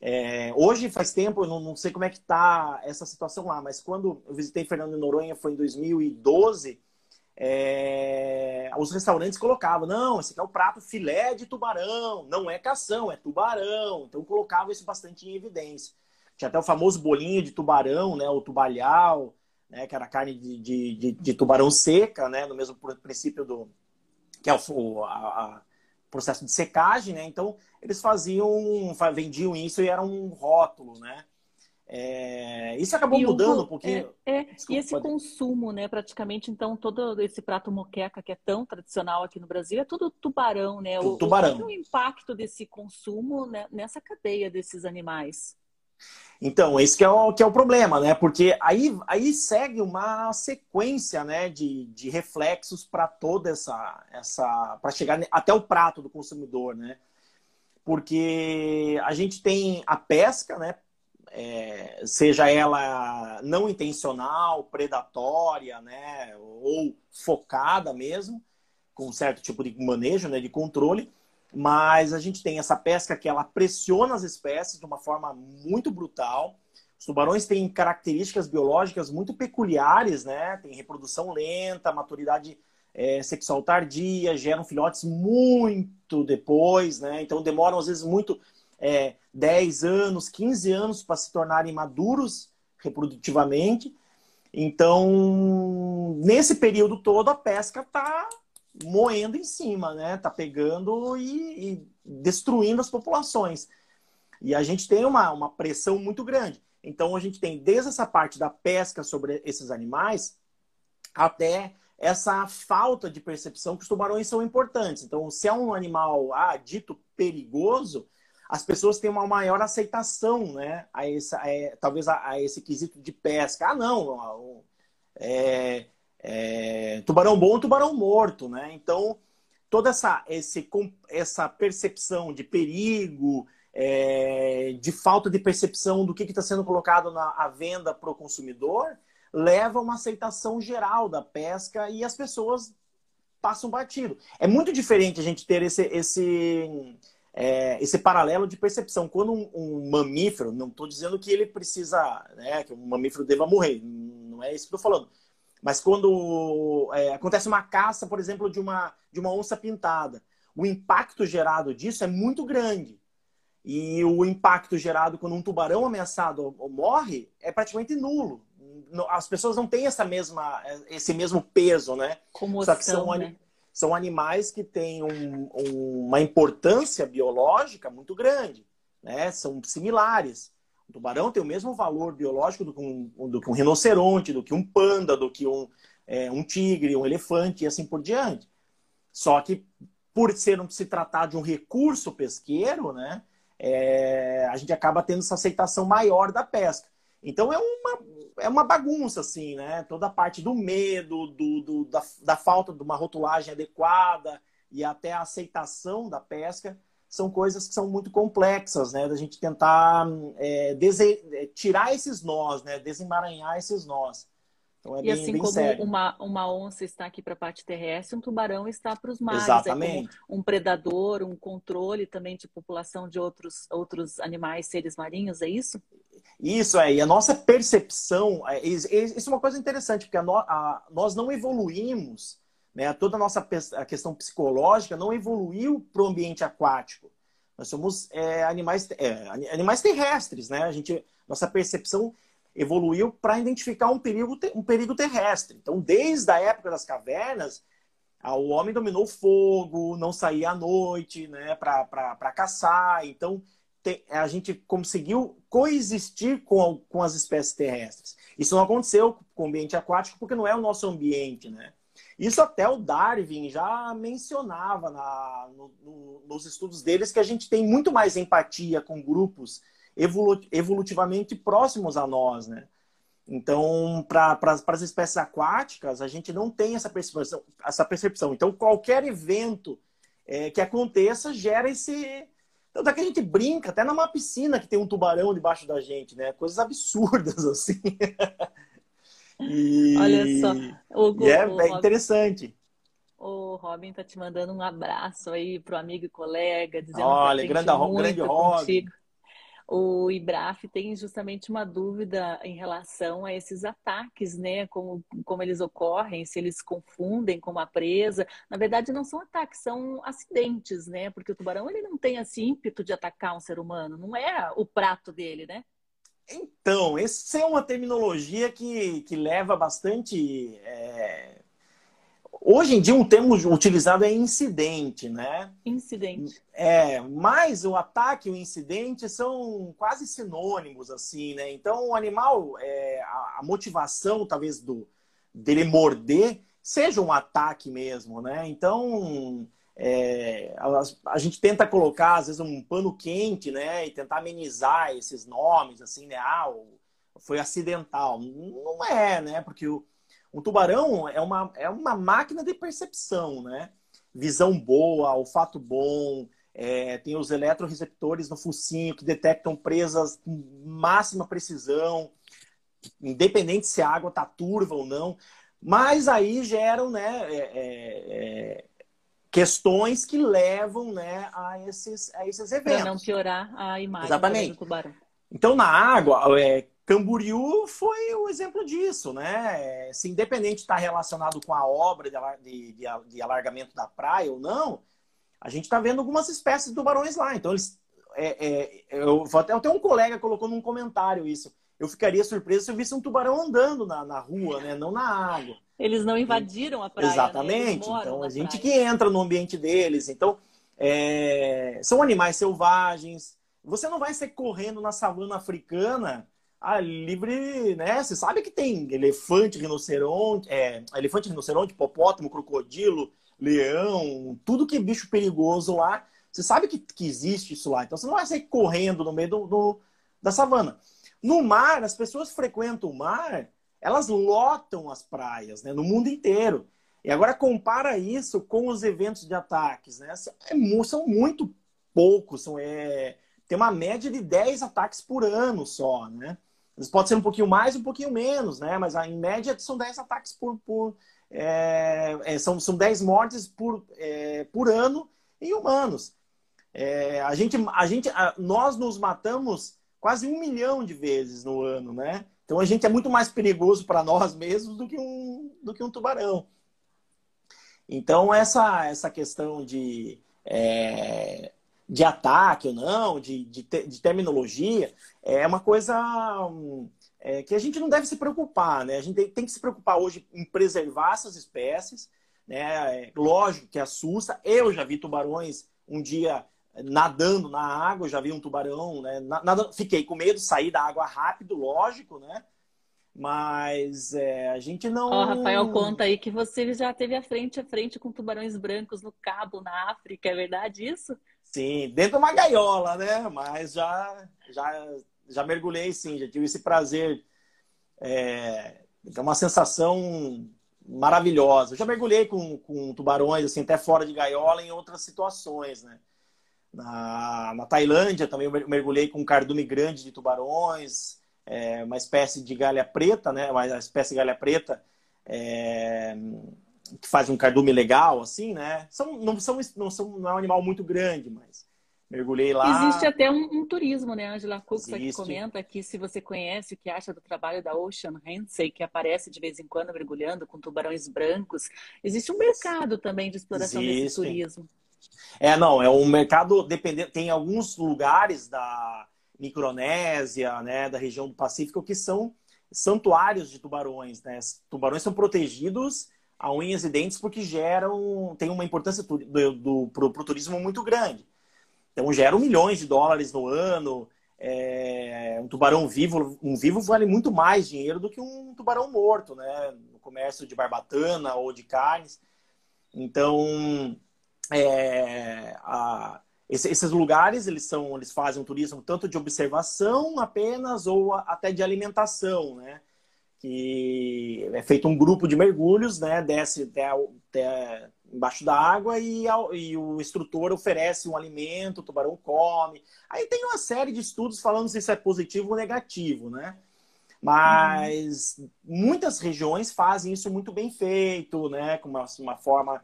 É, hoje, faz tempo, eu não, não sei como é que está essa situação lá, mas quando eu visitei Fernando de Noronha foi em 2012, é, os restaurantes colocavam, não, esse aqui é o prato filé de tubarão, não é cação, é tubarão. Então, colocava isso bastante em evidência. Tinha até o famoso bolinho de tubarão, né? O tubalhau, né? Que era carne de, de, de, de tubarão seca, né? No mesmo princípio do... Que é o a, a processo de secagem, né? Então, eles faziam... Vendiam isso e era um rótulo, né? É, isso acabou e mudando um pouquinho. É, é. Desculpa, e esse pode... consumo, né? Praticamente, então, todo esse prato moqueca que é tão tradicional aqui no Brasil é tudo tubarão, né? O, tubarão. Qual é o impacto desse consumo né, nessa cadeia desses animais? Então, esse que é o, que é o problema, né? Porque aí, aí segue uma sequência né, de, de reflexos para toda essa. essa para chegar até o prato do consumidor, né? Porque a gente tem a pesca, né? É, seja ela não intencional, predatória, né? Ou focada mesmo, com certo tipo de manejo, né? De controle mas a gente tem essa pesca que ela pressiona as espécies de uma forma muito brutal. Os tubarões têm características biológicas muito peculiares, né? Tem reprodução lenta, maturidade é, sexual tardia, geram filhotes muito depois, né? Então demoram às vezes muito é, 10 anos, 15 anos para se tornarem maduros reprodutivamente. Então, nesse período todo, a pesca está moendo em cima, né? Tá pegando e, e, destruindo as populações. E a gente tem uma, uma pressão muito grande. Então a gente tem desde essa parte da pesca sobre esses animais até essa falta de percepção que os tubarões são importantes. Então, se é um animal ah, dito perigoso, as pessoas têm uma maior aceitação, né? A esse, a, talvez a, a, esse quesito de pesca. Ah, não, é, é, tubarão bom, tubarão morto, né? Então, toda essa, esse, essa percepção de perigo, é, de falta de percepção do que está sendo colocado na à venda para o consumidor, leva a uma aceitação geral da pesca e as pessoas passam batido. É muito diferente a gente ter esse, esse, é, esse paralelo de percepção. Quando um, um mamífero, não estou dizendo que ele precisa, né, que um mamífero deva morrer, não é isso que estou falando. Mas quando é, acontece uma caça, por exemplo, de uma, de uma onça pintada, o impacto gerado disso é muito grande. E o impacto gerado quando um tubarão ameaçado morre é praticamente nulo. As pessoas não têm essa mesma, esse mesmo peso, né? Comoção, Só que são, né? são animais que têm um, um, uma importância biológica muito grande, né? São similares. O tubarão tem o mesmo valor biológico do que um, do que um rinoceronte, do que um panda, do que um, é, um tigre, um elefante e assim por diante. Só que por ser se tratar de um recurso pesqueiro, né? é, a gente acaba tendo essa aceitação maior da pesca. Então é uma, é uma bagunça, assim, né? Toda a parte do medo, do, do da, da, falta de uma rotulagem adequada e até a aceitação da pesca são coisas que são muito complexas, né? Da gente tentar é, é tirar esses nós, né? Desemaranhar esses nós. Então é e bem, assim bem como uma, uma onça está aqui para a parte terrestre, um tubarão está para os mares. Exatamente. É um predador, um controle também de população de outros, outros animais, seres marinhos, é isso? Isso é, e a nossa percepção, é, isso é uma coisa interessante, porque a, a, nós não evoluímos, né, toda a nossa a questão psicológica não evoluiu para o ambiente aquático. Nós somos é, animais, é, animais terrestres, né? A gente, nossa percepção evoluiu para identificar um perigo, um perigo terrestre. Então, desde a época das cavernas, o homem dominou o fogo, não saía à noite né, para caçar. Então, a gente conseguiu coexistir com, com as espécies terrestres. Isso não aconteceu com o ambiente aquático porque não é o nosso ambiente. Né? Isso até o Darwin já mencionava na, no, no, nos estudos deles que a gente tem muito mais empatia com grupos evolutivamente próximos a nós, né? Então, para as espécies aquáticas, a gente não tem essa percepção. Essa percepção. Então, qualquer evento é, que aconteça gera esse. Tanto é que a gente brinca, até numa piscina que tem um tubarão debaixo da gente, né? Coisas absurdas, assim. E... Olha só. O, e é, o, é interessante. O Robin tá te mandando um abraço aí pro amigo e colega, dizendo Olha, que grande, muito grande Robin. Contigo o IBRAF tem justamente uma dúvida em relação a esses ataques, né? Como, como eles ocorrem, se eles confundem com uma presa. Na verdade, não são ataques, são acidentes, né? Porque o tubarão ele não tem esse ímpeto de atacar um ser humano, não é o prato dele, né? Então, essa é uma terminologia que, que leva bastante é, Hoje em dia, um termo utilizado é incidente, né? Incidente. É, mas o ataque e o incidente são quase sinônimos, assim, né? Então, o animal, é, a, a, motivação, talvez, do, dele morder, seja um ataque mesmo, né? Então, é, a, a, gente tenta colocar, às vezes, um pano quente, né? E tentar amenizar esses nomes, assim, né? Ah, foi acidental. Não é, né? Porque o um tubarão é uma, é uma máquina de percepção, né? Visão boa, olfato bom, é, tem os eletroreceptores no focinho que detectam presas com máxima precisão, independente se a água está turva ou não. Mas aí geram né, é, é, é questões que levam né, a, esses, a esses eventos. Para não piorar a imagem Exatamente. do tubarão. Então, na água, é, Camboriú foi o exemplo disso, né? Se independente está relacionado com a obra de, de, de, alargamento da praia ou não, a gente está vendo algumas espécies de tubarões lá. Então, eles, é, é, eu, até, tenho um colega colocou num comentário isso. Eu ficaria surpreso se eu visse um tubarão andando na, na rua, né? Não na água. Eles não invadiram a praia. Né? Exatamente. Né? Então, a gente praia. que entra no ambiente deles. Então, é, são animais selvagens. Você não vai ser correndo na savana africana ah, livre, né? Você sabe que tem elefante, rinoceronte, é, elefante, rinoceronte, hipopótamo, crocodilo, leão, tudo que é bicho perigoso lá Você sabe que, que existe isso lá. Então você não vai sair correndo no meio do, do da savana. No mar, as pessoas frequentam o mar, elas lotam as praias, né? No mundo inteiro. E agora compara isso com os eventos de ataques, né? É são muito poucos, são, é, tem uma média de 10 ataques por ano só, né? Podem ser um pouquinho mais, um pouquinho menos, né? Mas em média são 10 ataques por. por é, é, são, são 10 mortes por, é, por ano em humanos. É, a gente, a gente, a, nós nos matamos quase um milhão de vezes no ano, né? Então a gente é muito mais perigoso para nós mesmos do que um, do que um tubarão. Então essa, essa questão de é, de ataque ou não, de, de, de terminologia, é uma coisa é, que a gente não deve se preocupar, né? A gente tem, tem, que se preocupar hoje em preservar essas espécies, né? É, lógico que assusta. Eu já vi tubarões um dia nadando na água, já vi um tubarão, né? Nada, fiquei com medo, sair da água rápido, lógico, né? Mas é, a gente não. Ó, oh, Rafael, conta aí que você já teve a frente a frente com tubarões brancos no Cabo, na África, é verdade isso? Sim, dentro de uma gaiola, né? Mas já, já, já mergulhei sim, já tive esse prazer. É, é uma sensação maravilhosa. Eu já mergulhei com, com tubarões, assim, até fora de gaiola em outras situações, né? Na, na Tailândia também mergulhei com um cardume grande de tubarões, é, uma espécie de galha preta, né? Uma espécie de galha preta. É, que faz um cardume legal, assim, né? São, não, são, não, são, não é um animal muito grande, mas mergulhei lá. Existe até um, um turismo, né? Angela Cook que comenta que se você conhece o que acha do trabalho da Ocean Hensey, que aparece de vez em quando mergulhando com tubarões brancos, existe um mercado também de exploração desse turismo. É, não, é um mercado dependente. Tem alguns lugares da Micronésia, né, da região do Pacífico, que são santuários de tubarões, né? Tubarões são protegidos a unhas e dentes porque geram tem uma importância do, do, pro, pro turismo muito grande. Então geram milhões de dólares no ano. É, um tubarão vivo, um vivo vale muito mais dinheiro do que um tubarão morto, né? No comércio de barbatana ou de carnes. Então, é, a, esses lugares eles são, eles fazem um turismo tanto de observação apenas ou até de alimentação, né? que é feito um grupo de mergulhos, né? Desce até, até embaixo da água e, e, o instrutor oferece um alimento, o tubarão come. Aí tem uma série de estudos falando se isso é positivo ou negativo, né? Mas uhum. muitas regiões fazem isso muito bem feito, né? Com uma, uma, forma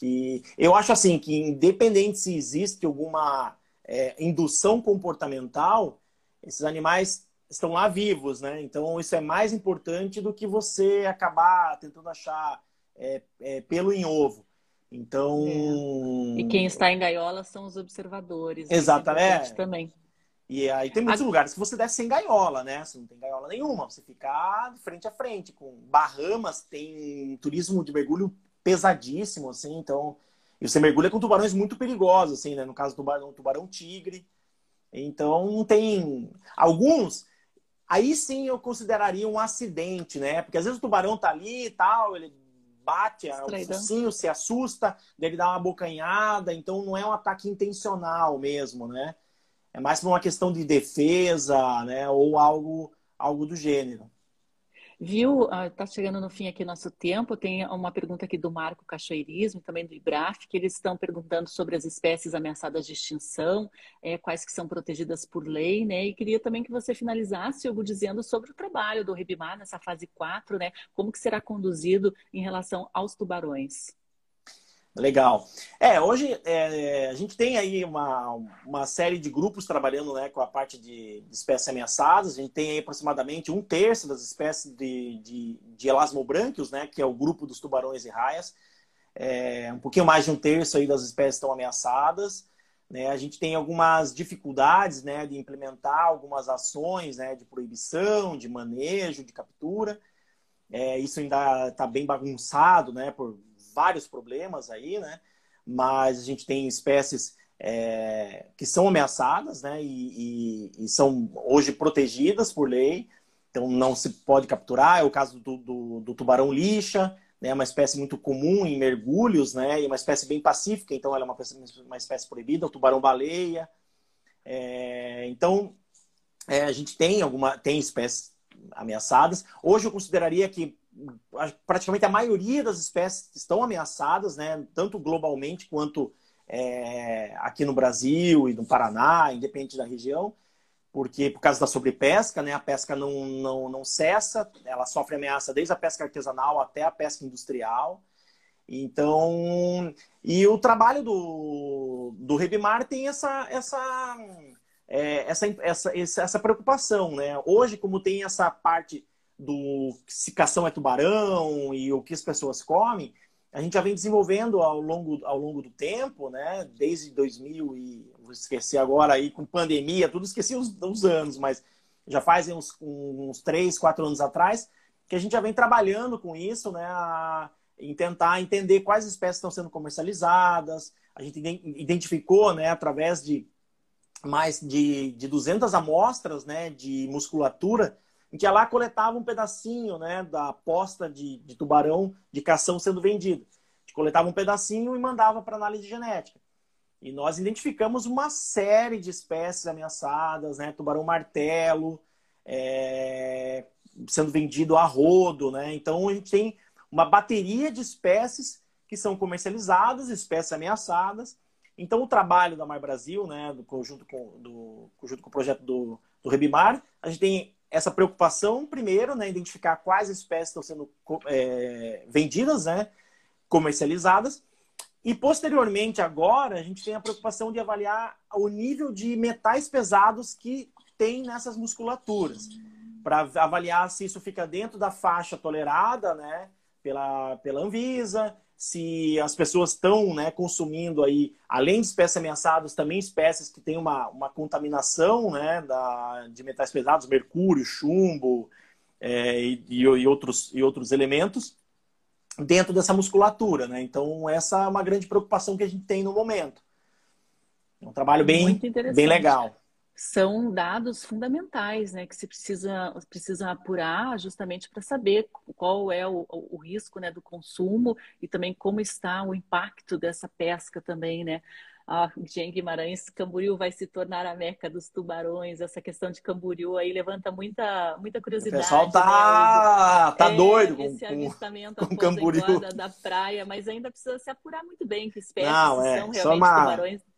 que. Eu acho assim que, independente se existe alguma é, indução comportamental, esses animais estão lá vivos, né? Então isso é mais importante do que você acabar tentando achar é, é, pelo em ovo. Então. É. E quem está em gaiola são os observadores. Exatamente. É também. E aí tem muitos a... lugares que você desce sem gaiola, né? Você não tem gaiola nenhuma, você fica frente a frente. Com Bahamas tem turismo de mergulho pesadíssimo, assim, então. E você mergulha com tubarões muito perigosos, assim, né? No caso do tubarão, tubarão tigre. Então tem. Alguns aí sim eu consideraria um acidente, né? Porque às vezes o tubarão tá ali e tal, ele bate, o focinho se assusta, ele dá uma bocanhada, então não é um ataque intencional mesmo, né? É mais uma questão de defesa, né? Ou algo, algo do gênero. Viu? Está ah, chegando no fim aqui nosso tempo. Tem uma pergunta aqui do Marco Cachoeirismo, também do IBRAF, que eles estão perguntando sobre as espécies ameaçadas de extinção, é, quais que são protegidas por lei, né? E queria também que você finalizasse, Hugo, dizendo sobre o trabalho do Ribimar nessa fase 4, né? Como que será conduzido em relação aos tubarões. Legal. É, hoje é, a gente tem aí uma, uma série de grupos trabalhando né, com a parte de, de espécies ameaçadas. A gente tem aí aproximadamente um terço das espécies de, de, de elasmobranquios, né, que é o grupo dos tubarões e raias. É, um pouquinho mais de um terço aí das espécies estão ameaçadas. Né? A gente tem algumas dificuldades né, de implementar algumas ações né, de proibição, de manejo, de captura. É, isso ainda está bem bagunçado né, por vários problemas aí, né? Mas a gente tem espécies é, que são ameaçadas, né? E, e, e, são hoje protegidas por lei, então não se pode capturar. É o caso do, do, do tubarão lixa, né, uma espécie muito comum em mergulhos, né, e uma espécie bem pacífica, então ela é uma, uma espécie proibida, o tubarão-baleia. É, então, é, a gente tem alguma tem espécies ameaçadas. Hoje eu consideraria que praticamente a maioria das espécies estão ameaçadas, né, tanto globalmente quanto é, aqui no Brasil e no Paraná, independente da região porque por causa da sobrepesca, né, a pesca não, não, não cessa, ela sofre ameaça desde a pesca artesanal até a pesca industrial. Então, e o trabalho do, do Rebimar tem essa, essa, é, essa, essa, essa preocupação. Né? Hoje, como tem essa parte do se cação é tubarão e o que as pessoas comem, a gente já vem desenvolvendo ao longo, ao longo do tempo, né? desde 2000 e vou esquecer agora aí com pandemia, tudo esqueci os, os anos, mas já fazem uns, uns três, quatro anos atrás, que a gente já vem trabalhando com isso, né? A, em tentar entender quais espécies estão sendo comercializadas. A gente identificou, né, através de mais de, de 200 amostras, né, de musculatura, em que ela coletava um pedacinho, né, da posta de, de tubarão de cação sendo gente coletava um pedacinho e mandava para análise genética. E nós identificamos uma série de espécies ameaçadas, né? Tubarão martelo, é... sendo vendido a rodo, né? Então a gente tem uma bateria de espécies que são comercializadas, espécies ameaçadas. Então o trabalho da Mar Brasil, né, do conjunto com, do, junto com o projeto do, do Rebimar, a gente tem essa preocupação primeiro, né, identificar quais espécies estão sendo é, vendidas, né, comercializadas, e posteriormente, agora, a gente tem a preocupação de avaliar o nível de metais pesados que tem nessas musculaturas, para avaliar se isso fica dentro da faixa tolerada, né, pela, pela Anvisa, se as pessoas estão né, consumindo aí, além de espécies ameaçadas, também espécies que têm uma, uma contaminação né, da, de metais pesados, mercúrio, chumbo é, e, e, outros, e outros elementos dentro dessa musculatura, né? Então, essa é uma grande preocupação que a gente tem no momento. É um trabalho bem, bem legal. São dados fundamentais, né, que se precisa, precisa apurar justamente para saber qual é o, o, risco né, do consumo e também como está o impacto dessa pesca também, né? Ah, Jean Guimarães, Camboriú vai se tornar a meca dos tubarões. Essa questão de Camboriú aí levanta muita, muita curiosidade. O pessoal tá, né? tá é, doido com, esse avistamento com Camboriú. Da, da praia, mas ainda precisa se apurar muito bem que espécies Não, é, são realmente uma, tubarões.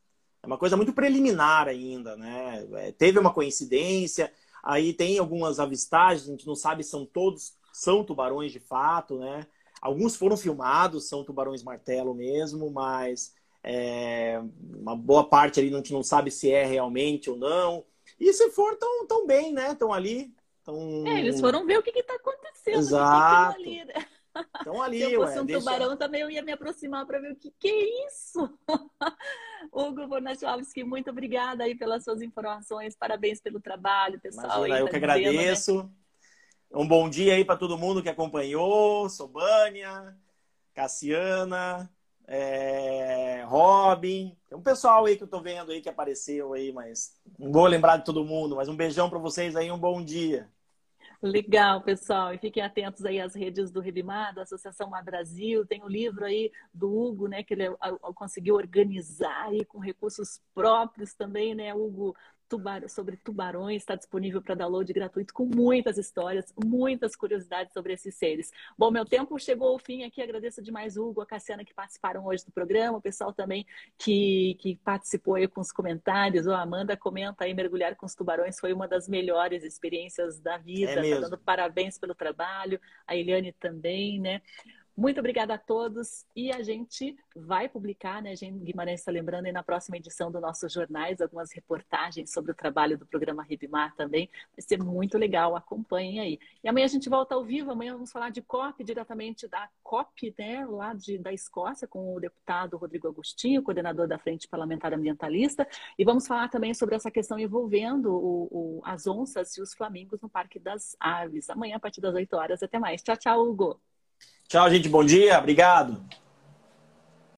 É uma coisa muito preliminar ainda, né? É, teve uma coincidência, aí tem algumas avistagens, a gente não sabe se são todos são tubarões de fato, né? Alguns foram filmados, são tubarões martelo mesmo, mas é, uma boa parte ali a gente não sabe se é realmente ou não. E se for, tão, tão bem, né? Estão ali. Tão... É, eles foram ver o que está acontecendo. Exato. ali, né? Estão ali, Se eu fosse ué, um deixa... tubarão também, eu ia me aproximar para ver o que, que é isso. Hugo Bornachovski, muito obrigada aí pelas suas informações. Parabéns pelo trabalho, pessoal. Imagina, eu tá que agradeço. Né? Um bom dia aí para todo mundo que acompanhou. Sobânia, Cassiana, é, Robin, tem um pessoal aí que eu tô vendo aí que apareceu aí, mas não vou lembrar de todo mundo, mas um beijão para vocês aí, um bom dia. Legal, pessoal. E fiquem atentos aí às redes do Rebimar, da Associação Mar Brasil. Tem o livro aí do Hugo, né, que ele conseguiu organizar aí com recursos próprios também, né, Hugo? Tubar sobre tubarões, está disponível para download gratuito com muitas histórias, muitas curiosidades sobre esses seres. Bom, meu tempo chegou ao fim aqui, agradeço demais o Hugo, a Cassiana que participaram hoje do programa, o pessoal também que, que participou aí com os comentários, o Amanda comenta aí, mergulhar com os tubarões foi uma das melhores experiências da vida, é tá dando parabéns pelo trabalho, a Eliane também, né? Muito obrigada a todos e a gente vai publicar, né? Gente Guimarães está lembrando aí na próxima edição do nossos jornais algumas reportagens sobre o trabalho do programa Ribimar também. Vai ser muito legal, acompanhem aí. E amanhã a gente volta ao vivo, amanhã vamos falar de COP, diretamente da COP, né? Lá de, da Escócia, com o deputado Rodrigo Agostinho, coordenador da Frente Parlamentar Ambientalista. E vamos falar também sobre essa questão envolvendo o, o, as onças e os flamingos no Parque das Aves. Amanhã, a partir das 8 horas. Até mais. Tchau, tchau, Hugo. Tchau, gente. Bom dia. Obrigado.